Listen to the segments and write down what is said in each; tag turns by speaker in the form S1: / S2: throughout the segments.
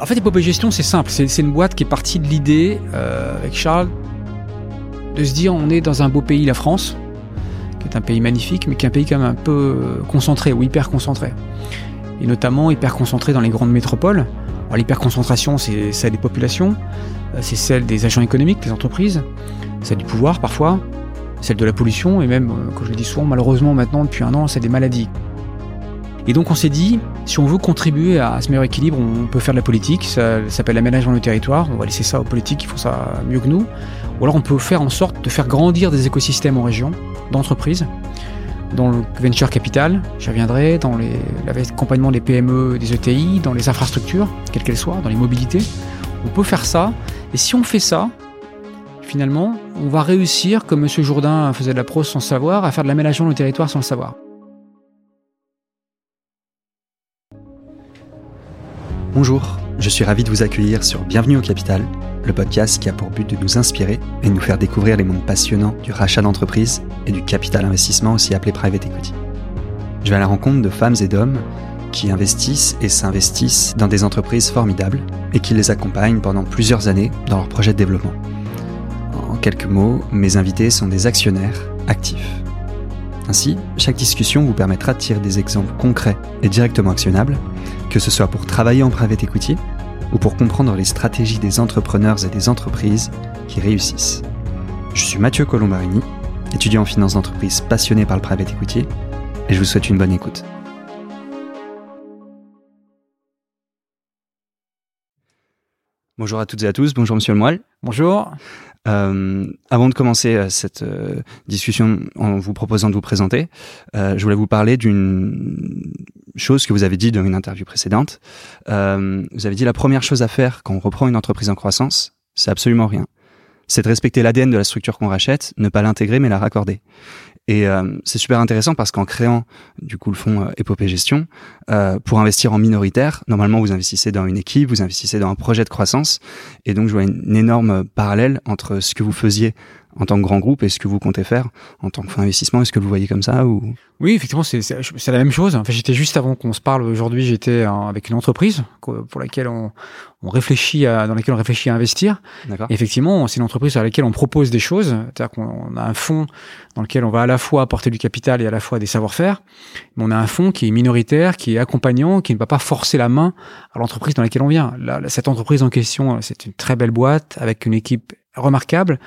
S1: En fait, Épopée Gestion, c'est simple. C'est une boîte qui est partie de l'idée, euh, avec Charles, de se dire on est dans un beau pays, la France, qui est un pays magnifique, mais qui est un pays quand même un peu concentré ou hyper concentré. Et notamment hyper concentré dans les grandes métropoles. L'hyperconcentration, c'est celle des populations, euh, c'est celle des agents économiques, des entreprises, celle du pouvoir parfois, celle de la pollution, et même, euh, comme je le dis souvent, malheureusement maintenant, depuis un an, c'est des maladies. Et donc on s'est dit, si on veut contribuer à ce meilleur équilibre, on peut faire de la politique, ça, s'appelle l'aménagement du territoire, on va laisser ça aux politiques qui font ça mieux que nous, ou alors on peut faire en sorte de faire grandir des écosystèmes en région, d'entreprises, dans le venture capital, j'y reviendrai, dans l'accompagnement des PME, des ETI, dans les infrastructures, quelles qu'elles soient, dans les mobilités. On peut faire ça, et si on fait ça, finalement, on va réussir, comme M. Jourdain faisait de la prose sans savoir, à faire de l'aménagement du territoire sans le savoir.
S2: Bonjour, je suis ravi de vous accueillir sur Bienvenue au Capital, le podcast qui a pour but de nous inspirer et de nous faire découvrir les mondes passionnants du rachat d'entreprise et du capital investissement aussi appelé private equity. Je vais à la rencontre de femmes et d'hommes qui investissent et s'investissent dans des entreprises formidables et qui les accompagnent pendant plusieurs années dans leurs projets de développement. En quelques mots, mes invités sont des actionnaires actifs. Ainsi, chaque discussion vous permettra de tirer des exemples concrets et directement actionnables que ce soit pour travailler en private equity ou pour comprendre les stratégies des entrepreneurs et des entreprises qui réussissent. Je suis Mathieu Colombarini, étudiant en finance d'entreprise passionné par le private equity, et je vous souhaite une bonne écoute. Bonjour à toutes et à tous, bonjour Monsieur Le Moelle.
S1: Bonjour.
S2: Euh, avant de commencer euh, cette euh, discussion en vous proposant de vous présenter, je voulais vous parler d'une chose que vous avez dit dans une interview précédente. vous avez dit la première chose à faire quand on reprend une entreprise en croissance, c'est absolument rien. C'est de respecter l'ADN de la structure qu'on rachète, ne pas l'intégrer mais la raccorder. Et euh, c'est super intéressant parce qu'en créant du coup le fonds euh, Épopée Gestion, euh, pour investir en minoritaire, normalement vous investissez dans une équipe, vous investissez dans un projet de croissance, et donc je vois une énorme parallèle entre ce que vous faisiez en tant que grand groupe et ce que vous comptez faire en tant que fonds d'investissement? Est-ce que vous voyez comme ça ou?
S1: Oui, effectivement, c'est la même chose. Enfin, j'étais juste avant qu'on se parle aujourd'hui, j'étais avec une entreprise pour laquelle on, on réfléchit à, dans laquelle on réfléchit à investir. Effectivement, c'est une entreprise à laquelle on propose des choses. C'est-à-dire qu'on a un fonds dans lequel on va à la fois apporter du capital et à la fois des savoir-faire. Mais on a un fonds qui est minoritaire, qui est accompagnant, qui ne va pas forcer la main à l'entreprise dans laquelle on vient. Là, cette entreprise en question, c'est une très belle boîte avec une équipe remarquable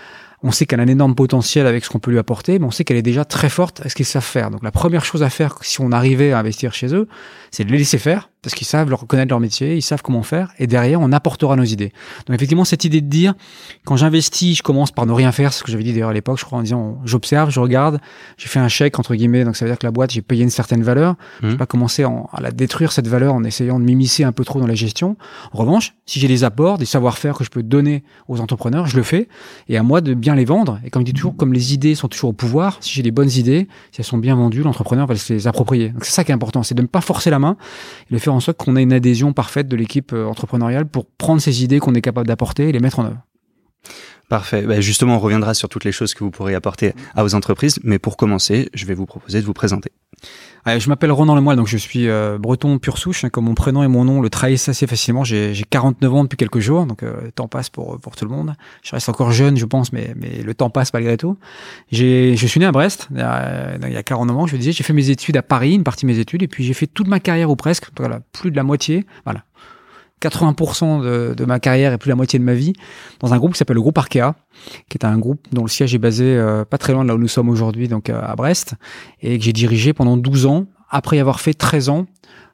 S1: on sait qu'elle a un énorme potentiel avec ce qu'on peut lui apporter, mais on sait qu'elle est déjà très forte à ce qu'ils savent faire. Donc la première chose à faire si on arrivait à investir chez eux, c'est de les laisser faire, parce qu'ils savent leur reconnaître leur métier, ils savent comment faire, et derrière, on apportera nos idées. Donc effectivement, cette idée de dire, quand j'investis, je commence par ne rien faire, ce que j'avais dit d'ailleurs à l'époque, je crois, en disant, j'observe, je regarde, j'ai fait un chèque, entre guillemets, donc ça veut dire que la boîte, j'ai payé une certaine valeur, je vais mmh. pas commencer à la détruire, cette valeur, en essayant de m'immiscer un peu trop dans la gestion. En revanche, si j'ai des apports, des savoir-faire que je peux donner aux entrepreneurs, je le fais, et à moi de bien les vendre. Et comme je dis toujours, comme les idées sont toujours au pouvoir, si j'ai des bonnes idées, si elles sont bien vendues, l'entrepreneur va se les approprier. Donc c'est ça qui est important, c'est de ne pas forcer la main, et le faire en sorte qu'on ait une adhésion parfaite de l'équipe euh, entrepreneuriale pour prendre ces idées qu'on est capable d'apporter et les mettre en œuvre.
S2: Parfait. Bah, justement, on reviendra sur toutes les choses que vous pourrez apporter à vos entreprises. Mais pour commencer, je vais vous proposer de vous présenter.
S1: Je m'appelle Ronan Lemoyle, donc je suis euh, breton pur souche. Hein, comme mon prénom et mon nom le trahissent assez facilement. J'ai 49 ans depuis quelques jours, donc euh, le temps passe pour, pour tout le monde. Je reste encore jeune, je pense, mais, mais le temps passe malgré tout. Je suis né à Brest, il y a, il y a 49 ans, je disais. J'ai fait mes études à Paris, une partie de mes études, et puis j'ai fait toute ma carrière ou presque, plus de la moitié, voilà, 80% de, de, ma carrière et plus la moitié de ma vie dans un groupe qui s'appelle le groupe Arkea, qui est un groupe dont le siège est basé euh, pas très loin de là où nous sommes aujourd'hui, donc euh, à Brest, et que j'ai dirigé pendant 12 ans, après y avoir fait 13 ans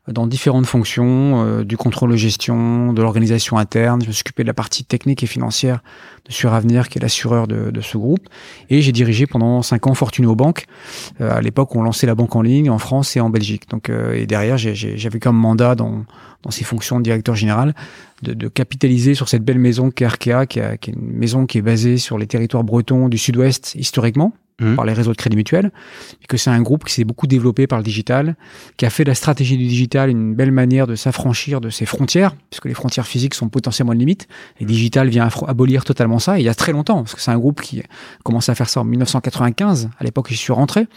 S1: dans différentes fonctions, euh, du contrôle de gestion, de l'organisation interne. Je me suis occupé de la partie technique et financière de Suravenir, qui est l'assureur de, de, ce groupe. Et j'ai dirigé pendant cinq ans Fortuneo Bank, euh, à l'époque on lançait la banque en ligne en France et en Belgique. Donc, euh, et derrière, j'avais comme mandat dans, dans ces fonctions de directeur général de, de capitaliser sur cette belle maison qu'est Arkea, qui, qui est une maison qui est basée sur les territoires bretons du sud-ouest historiquement, Mmh. par les réseaux de crédit mutuel, et que c'est un groupe qui s'est beaucoup développé par le digital, qui a fait de la stratégie du digital une belle manière de s'affranchir de ses frontières, puisque les frontières physiques sont potentiellement une limite, et le digital vient abolir totalement ça, et il y a très longtemps, parce que c'est un groupe qui commence à faire ça en 1995, à l'époque où je suis rentré,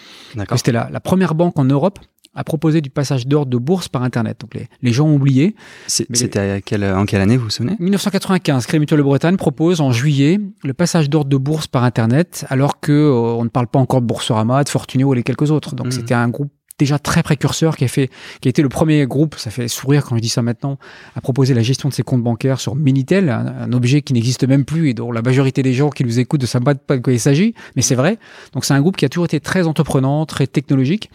S1: c'était la, la, première banque en Europe a proposé du passage d'ordre de bourse par Internet. Donc les, les gens ont oublié.
S2: C'était en quelle année, vous vous souvenez?
S1: 1995, Crédit Mutuel de Bretagne propose en juillet le passage d'ordre de bourse par Internet, alors que euh, on ne parle pas encore de Boursorama, de Fortunio et les quelques autres. Donc mmh. c'était un groupe déjà très précurseur, qui a fait, qui a été le premier groupe, ça fait sourire quand je dis ça maintenant, à proposer la gestion de ses comptes bancaires sur Minitel, un, objet qui n'existe même plus et dont la majorité des gens qui nous écoutent ne savent pas de quoi il s'agit, mais c'est vrai. Donc c'est un groupe qui a toujours été très entreprenant, très technologique.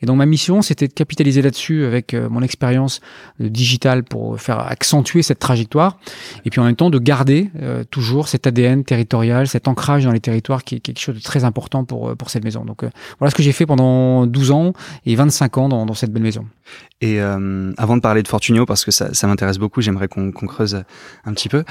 S1: Et donc ma mission, c'était de capitaliser là-dessus avec euh, mon expérience digitale pour faire accentuer cette trajectoire, et puis en même temps de garder euh, toujours cet ADN territorial, cet ancrage dans les territoires qui est quelque chose de très important pour, euh, pour cette maison. Donc voilà ce que j'ai fait pendant 12 ans et 25 ans dans, dans cette belle maison.
S2: Et avant de parler de Fortunio, parce que ça, ça m'intéresse beaucoup, j'aimerais qu'on creuse un petit peu.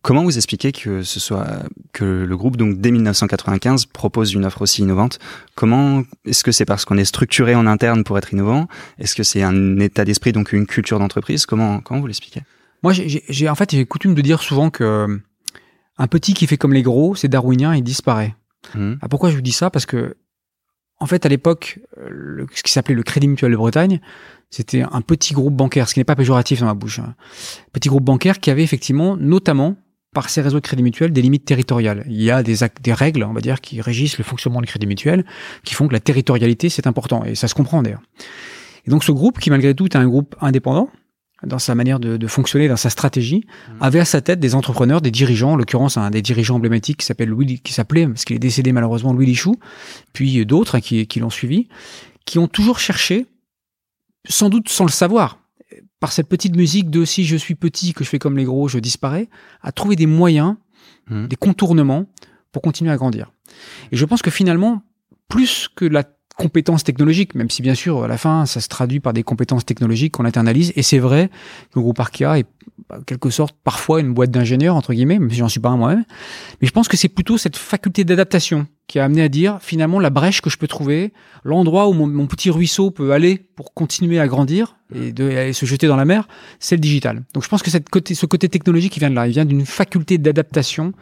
S2: Comment vous expliquez que ce soit que le groupe donc dès 1995 propose une offre aussi innovante? Comment est-ce que c'est parce qu'on est structuré en interne pour être innovant? Est-ce que c'est un état d'esprit donc une culture d'entreprise? Comment comment vous l'expliquez?
S1: Moi, j'ai en fait j'ai coutume de dire souvent que un petit qui fait comme les gros, c'est darwinien, il disparaît. Mmh. Ah, pourquoi je vous dis ça? Parce que en fait, à l'époque, ce qui s'appelait le Crédit Mutuel de Bretagne, c'était un petit groupe bancaire, ce qui n'est pas péjoratif dans ma bouche. Hein. Petit groupe bancaire qui avait effectivement, notamment, par ces réseaux de crédit mutuel des limites territoriales. Il y a des, des règles, on va dire, qui régissent le fonctionnement du crédit mutuel, qui font que la territorialité, c'est important. Et ça se comprend d'ailleurs. Et donc ce groupe, qui malgré tout est un groupe indépendant, dans sa manière de, de fonctionner, dans sa stratégie, mmh. avait à sa tête des entrepreneurs, des dirigeants, en l'occurrence un des dirigeants emblématiques qui s'appelle Louis, qui s'appelait, parce qu'il est décédé malheureusement, Louis Lichou, puis d'autres hein, qui, qui l'ont suivi, qui ont toujours cherché, sans doute sans le savoir, par cette petite musique de si je suis petit, que je fais comme les gros, je disparais, à trouver des moyens, mmh. des contournements pour continuer à grandir. Et je pense que finalement, plus que la compétence technologique, même si bien sûr à la fin ça se traduit par des compétences technologiques qu'on internalise, et c'est vrai que le groupe Arkea est en quelque sorte parfois une boîte d'ingénieurs entre guillemets, même si j'en suis pas un moi-même, mais je pense que c'est plutôt cette faculté d'adaptation qui a amené à dire finalement la brèche que je peux trouver, l'endroit où mon, petit ruisseau peut aller pour continuer à grandir et, de, se jeter dans la mer, c'est le digital. Donc je pense que ce côté technologique il vient de là, il vient d'une faculté d'adaptation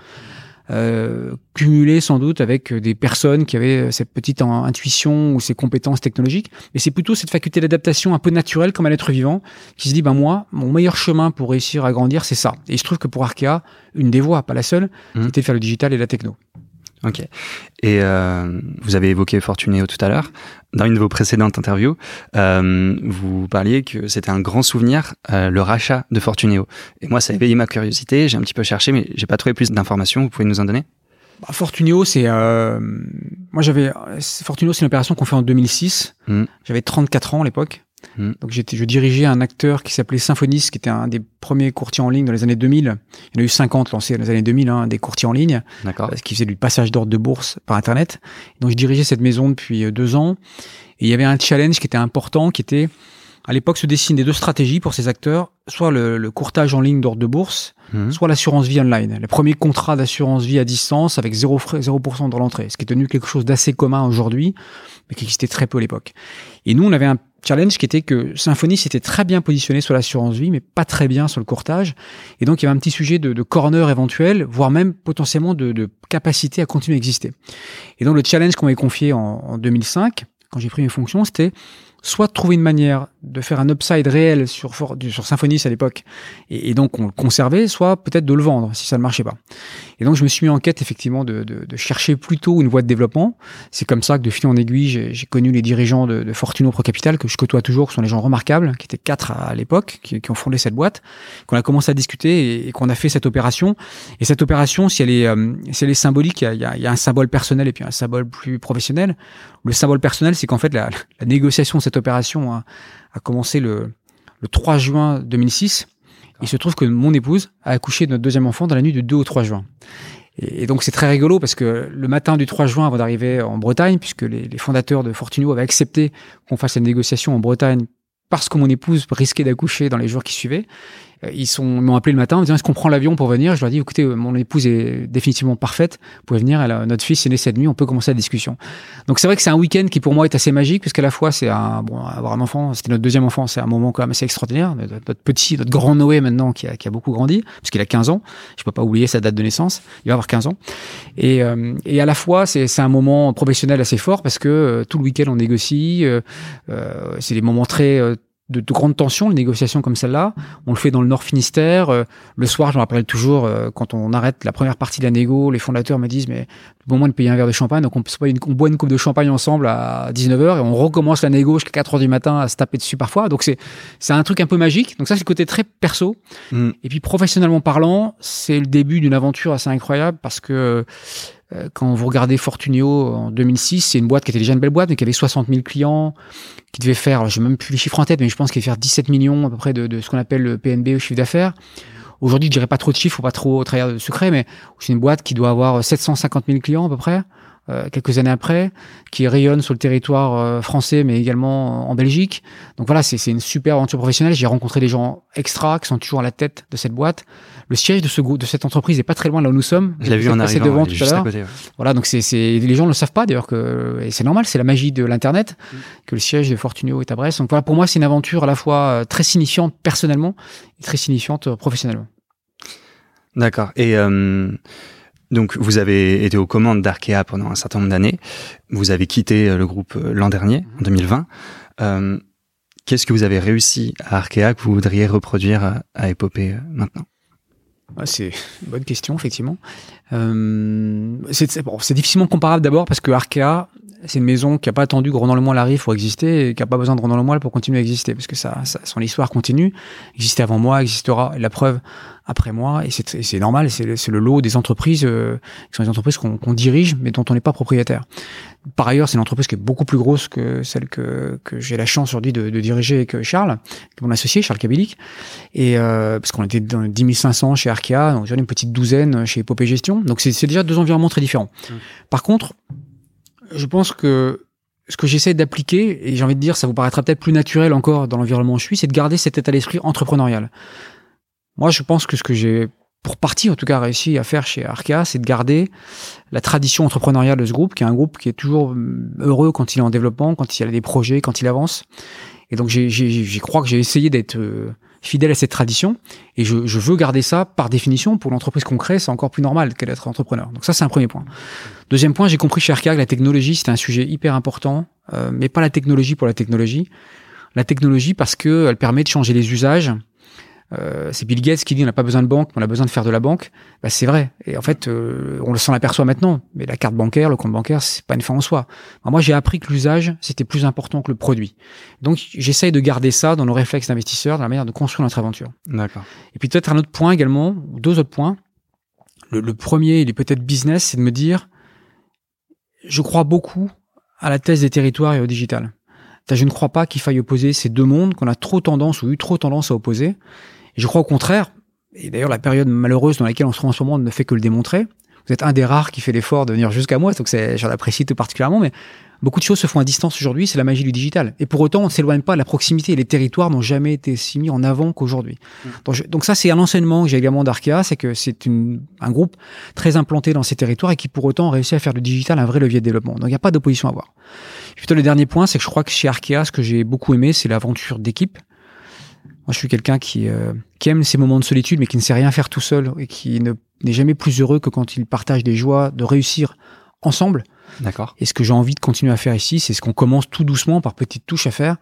S1: euh, cumulée sans doute avec des personnes qui avaient cette petite intuition ou ces compétences technologiques. Mais c'est plutôt cette faculté d'adaptation un peu naturelle comme un être vivant qui se dit, ben moi, mon meilleur chemin pour réussir à grandir, c'est ça. Et il se trouve que pour Arkea, une des voies, pas la seule, mmh. c'était de faire le digital et la techno.
S2: Ok. Et euh, vous avez évoqué Fortunéo tout à l'heure. Dans une de vos précédentes interviews, euh, vous parliez que c'était un grand souvenir, euh, le rachat de Fortunéo. Et moi, ça a éveillé ma curiosité. J'ai un petit peu cherché, mais j'ai pas trouvé plus d'informations. Vous pouvez nous en donner?
S1: Bah, Fortuneo, c'est euh, moi j'avais Fortuneo, c'est une opération qu'on fait en 2006. Mmh. J'avais 34 ans à l'époque. Hmm. Donc j'étais, je dirigeais un acteur qui s'appelait Symphonis, qui était un des premiers courtiers en ligne dans les années 2000. Il y en a eu 50 lancés dans les années 2000, hein, des courtiers en ligne, euh, qui faisaient du passage d'ordre de bourse par Internet. Donc je dirigeais cette maison depuis euh, deux ans. Et il y avait un challenge qui était important, qui était à l'époque se dessinaient deux stratégies pour ces acteurs, soit le, courtage en ligne d'ordre de bourse, hmm. soit l'assurance vie online. Le premier contrat d'assurance vie à distance avec 0%, 0 dans l'entrée, ce qui est devenu quelque chose d'assez commun aujourd'hui, mais qui existait très peu à l'époque. Et nous, on avait un challenge qui était que Symfony s'était très bien positionné sur l'assurance vie, mais pas très bien sur le courtage. Et donc, il y avait un petit sujet de, corner éventuel, voire même potentiellement de, de, capacité à continuer à exister. Et donc, le challenge qu'on m'avait confié en, en 2005, quand j'ai pris mes fonctions, c'était soit de trouver une manière de faire un upside réel sur, sur Symphonis à l'époque, et, donc on le conservait, soit peut-être de le vendre si ça ne marchait pas. Et donc je me suis mis en quête effectivement de, de, de chercher plutôt une voie de développement. C'est comme ça que de fil en aiguille, j'ai connu les dirigeants de, de Fortuno Pro Capital que je côtoie toujours, qui sont des gens remarquables, qui étaient quatre à, l'époque, qui, qui, ont fondé cette boîte, qu'on a commencé à discuter et, qu'on a fait cette opération. Et cette opération, si elle est, euh, si elle est symbolique, il y, a, il y a un symbole personnel et puis un symbole plus professionnel. Le symbole personnel, c'est qu'en fait la, la négociation de cette opération a, a commencé le, le 3 juin 2006. Il se trouve que mon épouse a accouché de notre deuxième enfant dans la nuit du 2 au 3 juin. Et, donc c'est très rigolo parce que le matin du 3 juin, avant d'arriver en Bretagne, puisque les, fondateurs de Fortunio avaient accepté qu'on fasse la négociation en Bretagne parce que mon épouse risquait d'accoucher dans les jours qui suivaient, ils sont m'ont appelé le matin en disant est-ce qu'on prend l'avion pour venir? Je leur ai dit écoutez, mon épouse est définitivement parfaite, vous pouvez venir. Elle notre fils est né cette nuit, on peut commencer la discussion. Donc c'est vrai que c'est un week-end qui pour moi est assez magique puisqu'à la fois c'est un bon avoir un enfant, c'était notre deuxième enfant, c'est un moment quand même assez extraordinaire. Notre petit, notre grand Noé maintenant qui a, qui a beaucoup grandi puisqu'il a 15 ans. Je peux pas oublier sa date de naissance. Il va avoir 15 ans. Et, euh, et à la fois c'est un moment professionnel assez fort parce que euh, tout le week-end on négocie. c'est des moments très de, de grandes tensions, les négociations comme celle-là. On le fait dans le Nord Finistère. Euh, le soir, je me rappelle toujours, euh, quand on arrête la première partie de la négo, les fondateurs me disent, mais au moment de payer un verre de champagne, donc on, une, on boit une coupe de champagne ensemble à 19h et on recommence la négo jusqu'à 4h du matin à se taper dessus parfois. Donc c'est c'est un truc un peu magique. Donc ça, c'est le côté très perso. Mm. Et puis professionnellement parlant, c'est le début d'une aventure assez incroyable parce que euh, quand vous regardez Fortunio en 2006, c'est une boîte qui était déjà une belle boîte, mais qui avait 60 000 clients, qui devait faire, je n'ai même plus les chiffres en tête, mais je pense qu'il devait faire 17 millions à peu près de, de ce qu'on appelle le PNB au chiffre d'affaires. Aujourd'hui, je dirais pas trop de chiffres, faut pas trop trahir de secret, mais c'est une boîte qui doit avoir 750 000 clients à peu près. Euh, quelques années après, qui rayonne sur le territoire euh, français, mais également en Belgique. Donc voilà, c'est une super aventure professionnelle. J'ai rencontré des gens extra qui sont toujours à la tête de cette boîte. Le siège de, ce, de cette entreprise n'est pas très loin de là où nous sommes.
S2: Je l'ai vu en arrivant, devant tout à l'heure.
S1: Voilà, donc c'est les gens ne le savent pas d'ailleurs que et c'est normal, c'est la magie de l'internet mm. que le siège de Fortunio est à Brest. Donc voilà, pour moi, c'est une aventure à la fois euh, très signifiante personnellement et très signifiante professionnellement.
S2: D'accord. Et euh, donc, vous avez été aux commandes d'Arkea pendant un certain nombre d'années. Vous avez quitté euh, le groupe euh, l'an dernier, en 2020. Euh, Qu'est-ce que vous avez réussi à Arkea que vous voudriez reproduire à, à Epopée euh, maintenant?
S1: C'est une bonne question, effectivement. Euh, c'est bon, difficilement comparable d'abord parce que Arkea, c'est une maison qui n'a pas attendu que Ronan Lemoyle arrive pour exister et qui n'a pas besoin de Ronan Lemoyle pour continuer à exister parce que ça, ça, son histoire continue, existait avant moi, existera, la preuve après moi et c'est normal, c'est le, le, lot des entreprises euh, qui sont des entreprises qu'on dirige mais dont on n'est pas propriétaire. Par ailleurs, c'est une entreprise qui est beaucoup plus grosse que celle que, que j'ai la chance aujourd'hui de, de, diriger avec Charles, mon associé, Charles Kabilik. Et euh, parce qu'on était dans 10 500 chez Arkea, donc une petite douzaine chez Epopée Gestion. Donc c'est déjà deux environnements très différents. Mmh. Par contre, je pense que ce que j'essaie d'appliquer, et j'ai envie de dire, ça vous paraîtra peut-être plus naturel encore dans l'environnement où je suis, c'est de garder cet état d'esprit entrepreneurial. Moi, je pense que ce que j'ai, pour partie en tout cas, réussi à faire chez Arkea, c'est de garder la tradition entrepreneuriale de ce groupe, qui est un groupe qui est toujours heureux quand il est en développement, quand il a des projets, quand il avance. Et donc, j'y crois que j'ai essayé d'être euh, fidèle à cette tradition. Et je, je veux garder ça par définition pour l'entreprise qu'on crée c'est encore plus normal qu'elle d'être entrepreneur. Donc ça c'est un premier point. Deuxième point j'ai compris chez Arkea que la technologie c'était un sujet hyper important euh, mais pas la technologie pour la technologie. La technologie parce que elle permet de changer les usages euh, c'est Bill Gates qui dit on n'a pas besoin de banque, on a besoin de faire de la banque. Bah, c'est vrai. Et en fait, euh, on le s'en aperçoit maintenant. Mais la carte bancaire, le compte bancaire, c'est pas une fin en soi. moi, j'ai appris que l'usage c'était plus important que le produit. Donc, j'essaye de garder ça dans nos réflexes d'investisseurs, dans la manière de construire notre aventure.
S2: D'accord.
S1: Et puis peut-être un autre point également, deux autres points. Le, le premier, il est peut-être business, c'est de me dire, je crois beaucoup à la thèse des territoires et au digital. Je ne crois pas qu'il faille opposer ces deux mondes qu'on a trop tendance ou eu trop tendance à opposer je crois au contraire, et d'ailleurs la période malheureuse dans laquelle on se trouve en ce moment ne fait que le démontrer. Vous êtes un des rares qui fait l'effort de venir jusqu'à moi, donc j'en apprécie tout particulièrement, mais beaucoup de choses se font à distance aujourd'hui, c'est la magie du digital. Et pour autant, on ne s'éloigne pas de la proximité. Les territoires n'ont jamais été si mis en avant qu'aujourd'hui. Mmh. Donc, ça, c'est un enseignement que j'ai également d'Arkea, c'est que c'est un groupe très implanté dans ces territoires et qui pour autant réussit à faire du digital un vrai levier de développement. Donc il n'y a pas d'opposition à voir. plutôt le dernier point, c'est que je crois que chez Arkea, ce que j'ai beaucoup aimé, c'est l'aventure d'équipe. Moi, je suis quelqu'un qui, euh, qui aime ces moments de solitude, mais qui ne sait rien faire tout seul et qui n'est jamais plus heureux que quand il partage des joies de réussir ensemble.
S2: D'accord.
S1: Et ce que j'ai envie de continuer à faire ici, c'est ce qu'on commence tout doucement par petites touches à faire.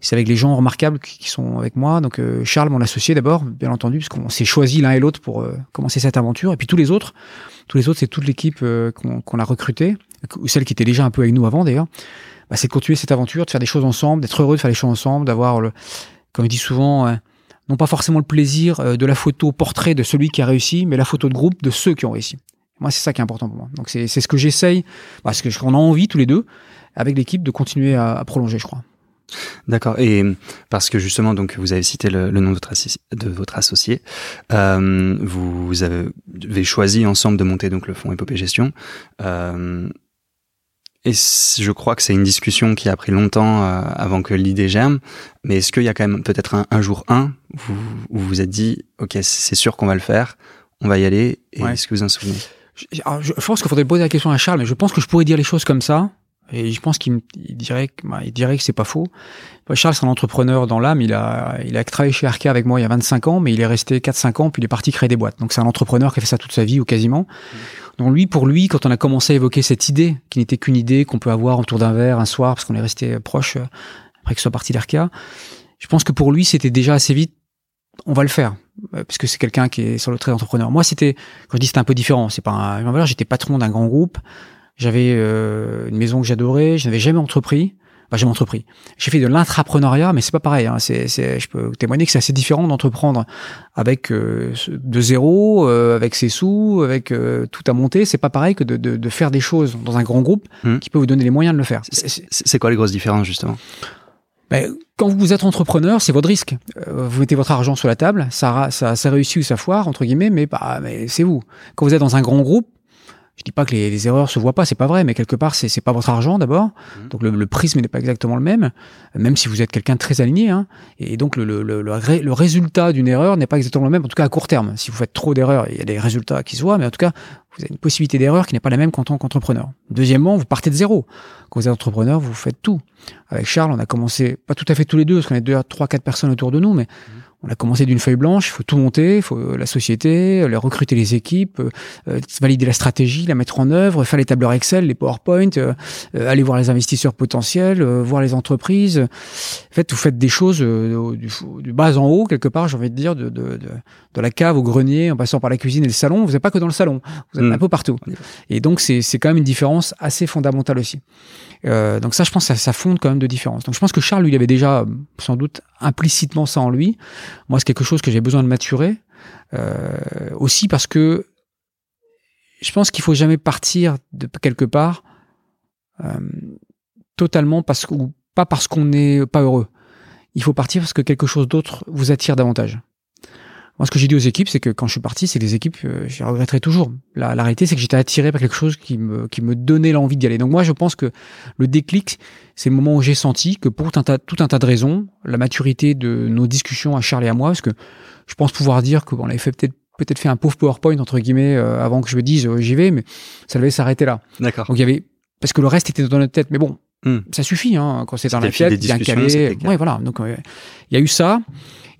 S1: C'est avec les gens remarquables qui, sont avec moi. Donc euh, Charles, mon associé d'abord, bien entendu, puisqu'on s'est choisi l'un et l'autre pour euh, commencer cette aventure. Et puis tous les autres, tous les autres, c'est toute l'équipe qu'on a recrutée, ou celle qui était déjà un peu avec nous avant d'ailleurs. Bah, c'est de continuer cette aventure, de faire des choses ensemble, d'être heureux de faire les choses ensemble, d'avoir le, comme je dis souvent, euh, non pas forcément le plaisir euh, de la photo portrait de celui qui a réussi, mais la photo de groupe de ceux qui ont réussi. Moi, c'est ça qui est important pour moi. Donc, c'est ce que j'essaye, parce qu'on a envie tous les deux, avec l'équipe, de continuer à, prolonger, je crois.
S2: D'accord. Et parce que justement, donc vous avez cité le, nom de votre, de votre associé, euh, vous, avez, choisi ensemble de monter donc le fonds Épopée Gestion. Et je crois que c'est une discussion qui a pris longtemps euh, avant que l'idée germe. Mais est-ce qu'il y a quand même peut-être un, un, jour un où vous vous, vous êtes dit, ok, c'est sûr qu'on va le faire, on va y aller. Et est-ce que vous en souvenez?
S1: Je, je, pense qu'il faudrait poser la question à Charles, mais je pense que je pourrais dire les choses comme ça. Et je pense qu'il dirait, bah, il dirait que c'est pas faux. Charles, c'est un entrepreneur dans l'âme. Il a, il a travaillé chez Arca avec moi il y a 25 ans, mais il est resté 4-5 ans, puis il est parti créer des boîtes. Donc c'est un entrepreneur qui a fait ça toute sa vie ou quasiment. Donc lui, pour lui, quand on a commencé à évoquer cette idée, qui n'était qu'une idée qu'on peut avoir autour d'un verre un soir, parce qu'on est resté proche euh, après que soit parti d'Arca, je pense que pour lui, c'était déjà assez vite. On va le faire euh, parce que c'est quelqu'un qui est sur le trait d'entrepreneur. Moi, c'était quand je dis c'était un peu différent. C'est pas un, j'étais patron d'un grand groupe. J'avais euh, une maison que j'adorais. Je n'avais jamais entrepris. J'ai entrepris. J'ai fait de l'intrapreneuriat, mais c'est pas pareil. Hein. C'est, je peux témoigner que c'est assez différent d'entreprendre avec euh, de zéro, euh, avec ses sous, avec euh, tout à monter. C'est pas pareil que de, de, de, faire des choses dans un grand groupe mmh. qui peut vous donner les moyens de le faire.
S2: C'est, c'est quoi les grosses différences justement?
S1: Ben, quand vous êtes entrepreneur, c'est votre risque. Vous mettez votre argent sur la table, ça, ça, ça réussit ou ça foire entre guillemets, mais, bah, mais c'est vous. Quand vous êtes dans un grand groupe, je dis pas que les, les, erreurs se voient pas, c'est pas vrai, mais quelque part c'est c'est pas votre argent d'abord, mmh. donc le, le prisme n'est pas exactement le même, même si vous êtes quelqu'un de très aligné, hein, et donc le, le, le, le résultat d'une erreur n'est pas exactement le même, en tout cas à court terme. Si vous faites trop d'erreurs, il y a des résultats qui se voient, mais en tout cas vous avez une possibilité d'erreur qui n'est pas la même qu'en tant qu'entrepreneur. Deuxièmement, vous partez de zéro. Quand vous êtes entrepreneur, vous faites tout. Avec Charles, on a commencé pas tout à fait tous les deux, parce qu'on est deux, trois, quatre personnes autour de nous, mais mmh on a commencé d'une feuille blanche, il faut tout monter, il faut euh, la société, les recruter les équipes, euh, euh, valider la stratégie, la mettre en œuvre, faire les tableurs Excel, les PowerPoint, aller voir les investisseurs potentiels, voir les entreprises. En fait, vous faites des choses du, du, bas en haut, quelque part, j'ai envie de dire, de, de, de, de, la cave au grenier, en passant par la cuisine et le salon. Vous n'êtes pas que dans le salon, vous êtes mmh. un peu partout. Et donc, c'est quand même une différence assez fondamentale aussi. Euh, donc ça, je pense, ça, ça fonde quand même de différence. Donc je pense que Charles, lui, il avait déjà sans doute implicitement ça en lui. Moi, c'est quelque chose que j'ai besoin de maturer. Euh, aussi parce que je pense qu'il faut jamais partir de quelque part euh, totalement parce que, ou pas parce qu'on n'est pas heureux. Il faut partir parce que quelque chose d'autre vous attire davantage. Moi, ce que j'ai dit aux équipes, c'est que quand je suis parti, c'est que les équipes, euh, j'y regretterai toujours. La, la réalité, c'est que j'étais attiré par quelque chose qui me, qui me donnait l'envie d'y aller. Donc moi, je pense que le déclic, c'est le moment où j'ai senti que pour tout un, tas, tout un tas de raisons, la maturité de nos discussions à Charles et à moi, parce que je pense pouvoir dire qu'on avait fait peut-être peut-être fait un pauvre PowerPoint entre guillemets euh, avant que je me dise euh, j'y vais, mais ça devait s'arrêter là.
S2: D'accord.
S1: Donc il y avait parce que le reste était dans notre tête, mais bon, hmm. ça suffit hein, quand c'est dans la tête, bien calé. Ouais, voilà. Donc il y a eu ça.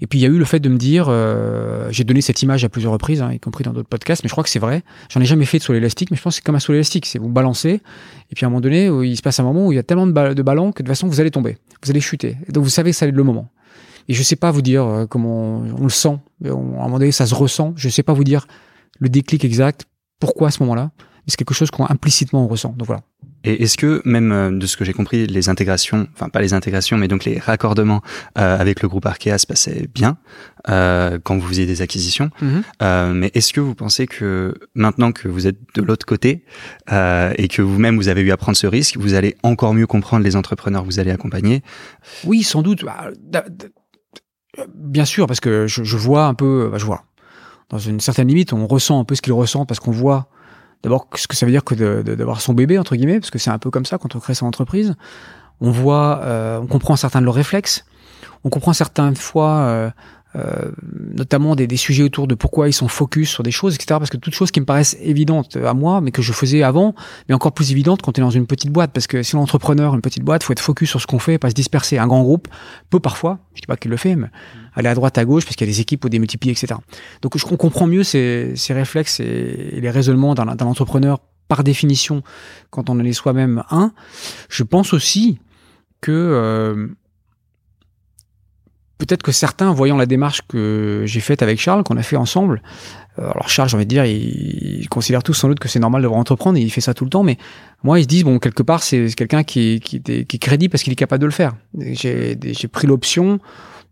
S1: Et puis il y a eu le fait de me dire, euh, j'ai donné cette image à plusieurs reprises, hein, y compris dans d'autres podcasts, mais je crois que c'est vrai. J'en ai jamais fait de saut élastique, mais je pense que c'est comme un saut élastique, c'est vous balancez, et puis à un moment donné, il se passe un moment où il y a tellement de, de ballons que de toute façon vous allez tomber, vous allez chuter. Et donc vous savez que ça va être le moment. Et je sais pas vous dire euh, comment on le sent, mais à un moment donné ça se ressent. Je sais pas vous dire le déclic exact, pourquoi à ce moment-là. Mais c'est quelque chose qu'on implicitement on ressent. Donc voilà.
S2: Et est-ce que même euh, de ce que j'ai compris, les intégrations, enfin pas les intégrations, mais donc les raccordements euh, avec le groupe Arkea se passaient bien euh, quand vous faisiez des acquisitions. Mm-hmm. euh, mais est-ce que vous pensez que maintenant que vous êtes de l'autre côté euh, et que vous-même vous avez eu à prendre ce risque, vous allez encore mieux comprendre les entrepreneurs que vous allez accompagner?
S1: Oui, sans doute. Bah, bien sûr, parce que je, je vois un peu, bah, je vois dans une certaine limite, on ressent un peu ce qu'ils ressentent parce qu'on voit d'abord ce que ça veut dire que d'avoir son bébé entre guillemets parce que c'est un peu comme ça quand on crée son entreprise. On voit euh, on comprend certains de leurs réflexes. On comprend certaines fois euh, notamment des, des, sujets autour de pourquoi ils sont focus sur des choses, etc. Parce que toutes choses qui me paraissent évidentes à moi, mais que je faisais avant, mais encore plus évidentes quand tu es dans une petite boîte. Parce que si l'entrepreneur, une petite boîte, faut être focus sur ce qu'on fait, pas se disperser. Un grand groupe peut parfois, je dis pas qu'il le fait, mais aller à droite, à gauche, parce qu'il y a des équipes ou des multiplier, etc. Donc je comprends mieux ces, ces réflexes et, les raisonnements d'un entrepreneur par définition quand on en est soi-même un. Je pense aussi que euh, peut-être que certains, voyant la démarche que j'ai faite avec Charles, qu'on a fait ensemble, euh, alors Charles, j'ai envie de dire, il, il considère tous sans doute que c'est normal de entreprendre et il fait ça tout le temps, mais moi, ils se disent, bon, quelque part, c'est quelqu'un qui, qui, qui est parce qu'il est capable de le faire. J'ai pris l'option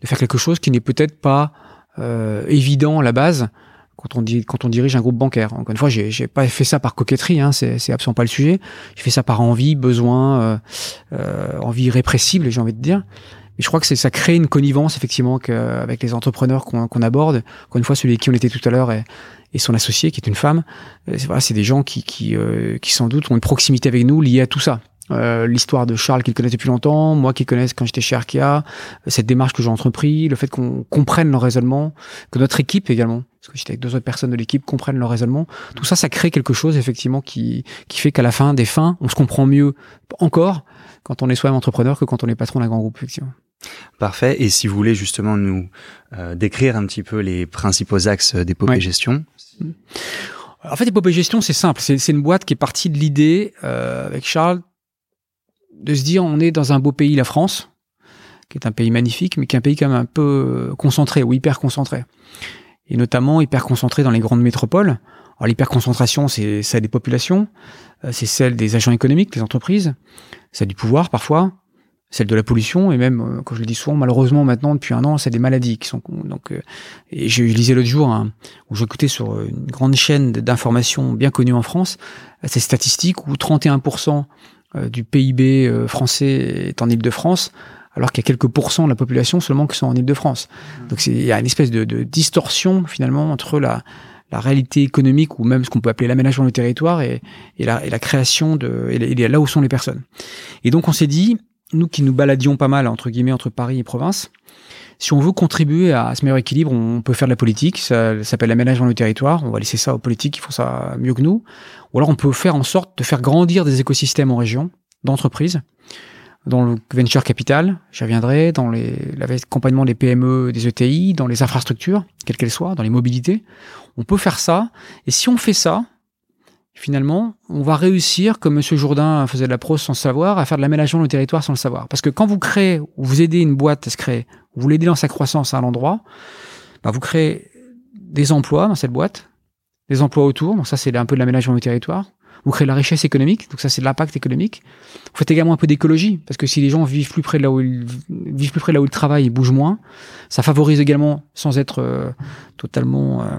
S1: de faire quelque chose qui n'est peut-être pas euh, évident à la base quand on, dit, quand on dirige un groupe bancaire. Encore une fois, j'ai pas fait ça par coquetterie, hein, c'est absolument pas le sujet. J'ai fait ça par envie, besoin, euh, euh, envie irrépressible, j'ai envie de dire. Et je crois que ça crée une connivence effectivement avec les entrepreneurs qu'on aborde. Encore une fois, celui qui on était tout à l'heure et, et, son associé qui est une femme. Euh, voilà, c'est des gens qui, qui, euh, qui sans doute ont une proximité avec nous liée à tout ça. Euh, l'histoire de Charles qu'il connaît depuis longtemps, moi qui connais quand j'étais chez Arkea, cette démarche que j'ai entrepris, le fait qu'on comprenne leur raisonnement, que notre équipe également, parce que j'étais avec deux autres personnes de l'équipe, comprennent leur raisonnement. Tout ça, ça crée quelque chose effectivement qui, qui fait qu'à la fin des fins, on se comprend mieux encore quand on est soi-même entrepreneur que quand on est patron d'un grand groupe, effectivement.
S2: Parfait. Et si vous voulez justement nous euh, décrire un petit peu les principaux axes d'épopée gestion.
S1: En fait, épopée gestion, c'est simple. C'est une boîte qui est partie de l'idée euh, avec Charles de se dire on est dans un beau pays, la France, qui est un pays magnifique, mais qui est un pays quand même un peu concentré ou hyper concentré. Et notamment hyper concentré dans les grandes métropoles. Alors l'hyperconcentration, c'est celle des populations, euh, c'est celle des agents économiques, des entreprises, celle du pouvoir parfois, celle de la pollution et même, euh, comme je le dis souvent, malheureusement maintenant depuis un an, c'est des maladies qui sont donc. Euh, et je lisais l'autre jour hein, où j'écoutais sur une grande chaîne d'information bien connue en France ces statistiques où 31% du PIB français est en Île-de-France, alors qu'il y a quelques pourcents de la population seulement qui sont en Île-de-France. Mmh. Donc il y a une espèce de, de distorsion finalement entre la la réalité économique ou même ce qu'on peut appeler l'aménagement du territoire et, et, la, et la création de et, là où sont les personnes. Et donc on s'est dit, nous qui nous baladions pas mal entre guillemets entre Paris et province, si on veut contribuer à ce meilleur équilibre, on peut faire de la politique. Ça, s'appelle l'aménagement du territoire. On va laisser ça aux politiques qui font ça mieux que nous. Ou alors on peut faire en sorte de faire grandir des écosystèmes en région, d'entreprises, dans le venture capital, j'y reviendrai, dans l'accompagnement des PME, des ETI, dans les infrastructures, quelles qu'elles soient, dans les mobilités. On peut faire ça. Et si on fait ça, finalement, on va réussir, comme M. Jourdain faisait de la prose sans le savoir, à faire de l'aménagement du territoire sans le savoir. Parce que quand vous créez, ou vous aidez une boîte à se créer, vous l'aidez dans sa croissance à un endroit, bah vous créez des emplois dans cette boîte, des emplois autour. Donc ça, c'est un peu de l'aménagement du territoire vous créez de la richesse économique, donc ça c'est de l'impact économique. Vous faites également un peu d'écologie, parce que si les gens vivent plus près de là où ils vivent plus près de là où ils travaillent, ils bougent moins. Ça favorise également, sans être euh, totalement euh,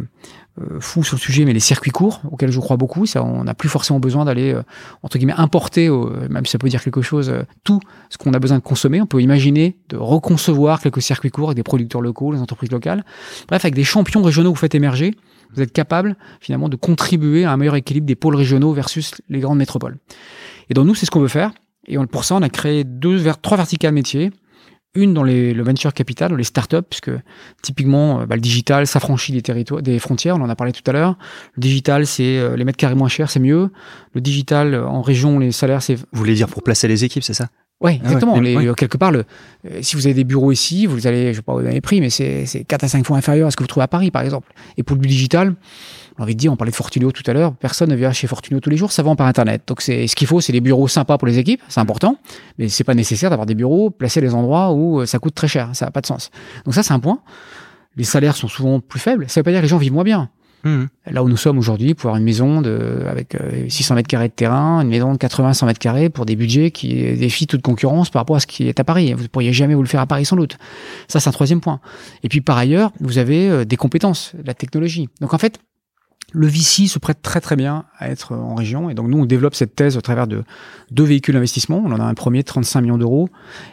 S1: fou sur le sujet, mais les circuits courts, auxquels je crois beaucoup. Ça, on n'a plus forcément besoin d'aller entre guillemets importer, même si ça peut dire quelque chose, tout ce qu'on a besoin de consommer. On peut imaginer de reconcevoir quelques circuits courts avec des producteurs locaux, les entreprises locales. Bref, avec des champions régionaux, vous faites émerger vous êtes capable finalement de contribuer à un meilleur équilibre des pôles régionaux versus les grandes métropoles. Et donc nous, c'est ce qu'on veut faire. Et pour ça, on a créé deux, trois verticales métiers. Une dans les, le venture capital, les startups, puisque typiquement, euh, bah, le digital s'affranchit des territoires, des frontières. On en a parlé tout à l'heure. Le digital, c'est euh, les mètres carrés moins chers, c'est mieux. Le digital euh, en région, les salaires, c'est. Vous
S2: voulez dire pour placer les équipes, c'est ça?
S1: Oui, ah exactement. Quelque part, le, si vous avez des bureaux ici, vous allez, je ne vais pas vous donner les prix, mais c'est 4 à 5 fois inférieur à ce que vous trouvez à Paris, par exemple. Et pour le digital, j'ai envie de dire, on parlait de Fortunio tout à l'heure, personne ne vient chez Fortunio tous les jours, ça vend par Internet. Donc c'est ce qu'il faut, c'est des bureaux sympas pour les équipes, c'est important, mais c'est pas nécessaire d'avoir des bureaux placés à des endroits où euh, ça coûte très cher, ça n'a pas de sens. Donc ça, c'est un point. Les salaires sont souvent plus faibles. Ça veut pas dire que les gens vivent moins bien. Mmh. Là où nous sommes aujourd'hui, pour avoir une maison de, avec 600 euh, mètres carrés de terrain, une maison de 80-100 mètres carrés pour des budgets qui défient toute concurrence par rapport à ce qui est à Paris. Vous ne pourriez jamais vous le faire à Paris sans doute. Ça, c'est un troisième point. Et puis par ailleurs, vous avez euh, des compétences, la technologie. Donc en fait, le VC se prête très très bien à être en région et donc nous on développe cette thèse au travers de deux véhicules d'investissement. On en a un premier de 35 millions d'euros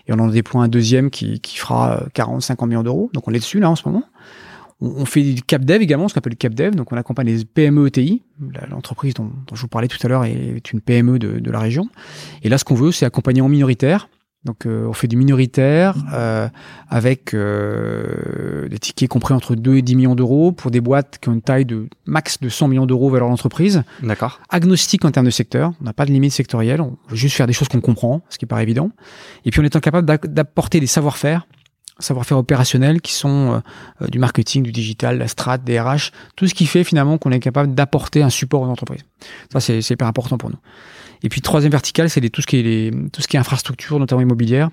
S1: et on en déploie un deuxième qui, qui fera 40-50 millions d'euros. Donc on est dessus là en ce moment. On, fait du cap dev également, ce qu'on appelle le cap dev. Donc, on accompagne les PME ETI. L'entreprise dont, je vous parlais tout à l'heure est une PME de, la région. Et là, ce qu'on veut, c'est accompagner en minoritaire. Donc, euh, on fait du minoritaire euh, avec euh, des tickets compris entre 2 et 10 millions d'euros pour des boîtes qui ont une taille de max de 100 millions d'euros vers leur entreprise.
S2: D'accord.
S1: Agnostique en termes de secteur. On n'a pas de limite sectorielle. On veut juste faire des choses qu'on comprend, ce qui paraît évident. Et puis, on étant capable d'apporter des savoir-faire savoir-faire opérationnels qui sont euh, euh, du marketing, du digital, la strat, des RH, tout ce qui fait finalement qu'on est capable d'apporter un support aux entreprises. Ça, c'est hyper important pour nous. Et puis, troisième verticale, c'est tout ce qui est tout ce qui est infrastructure, notamment immobilière.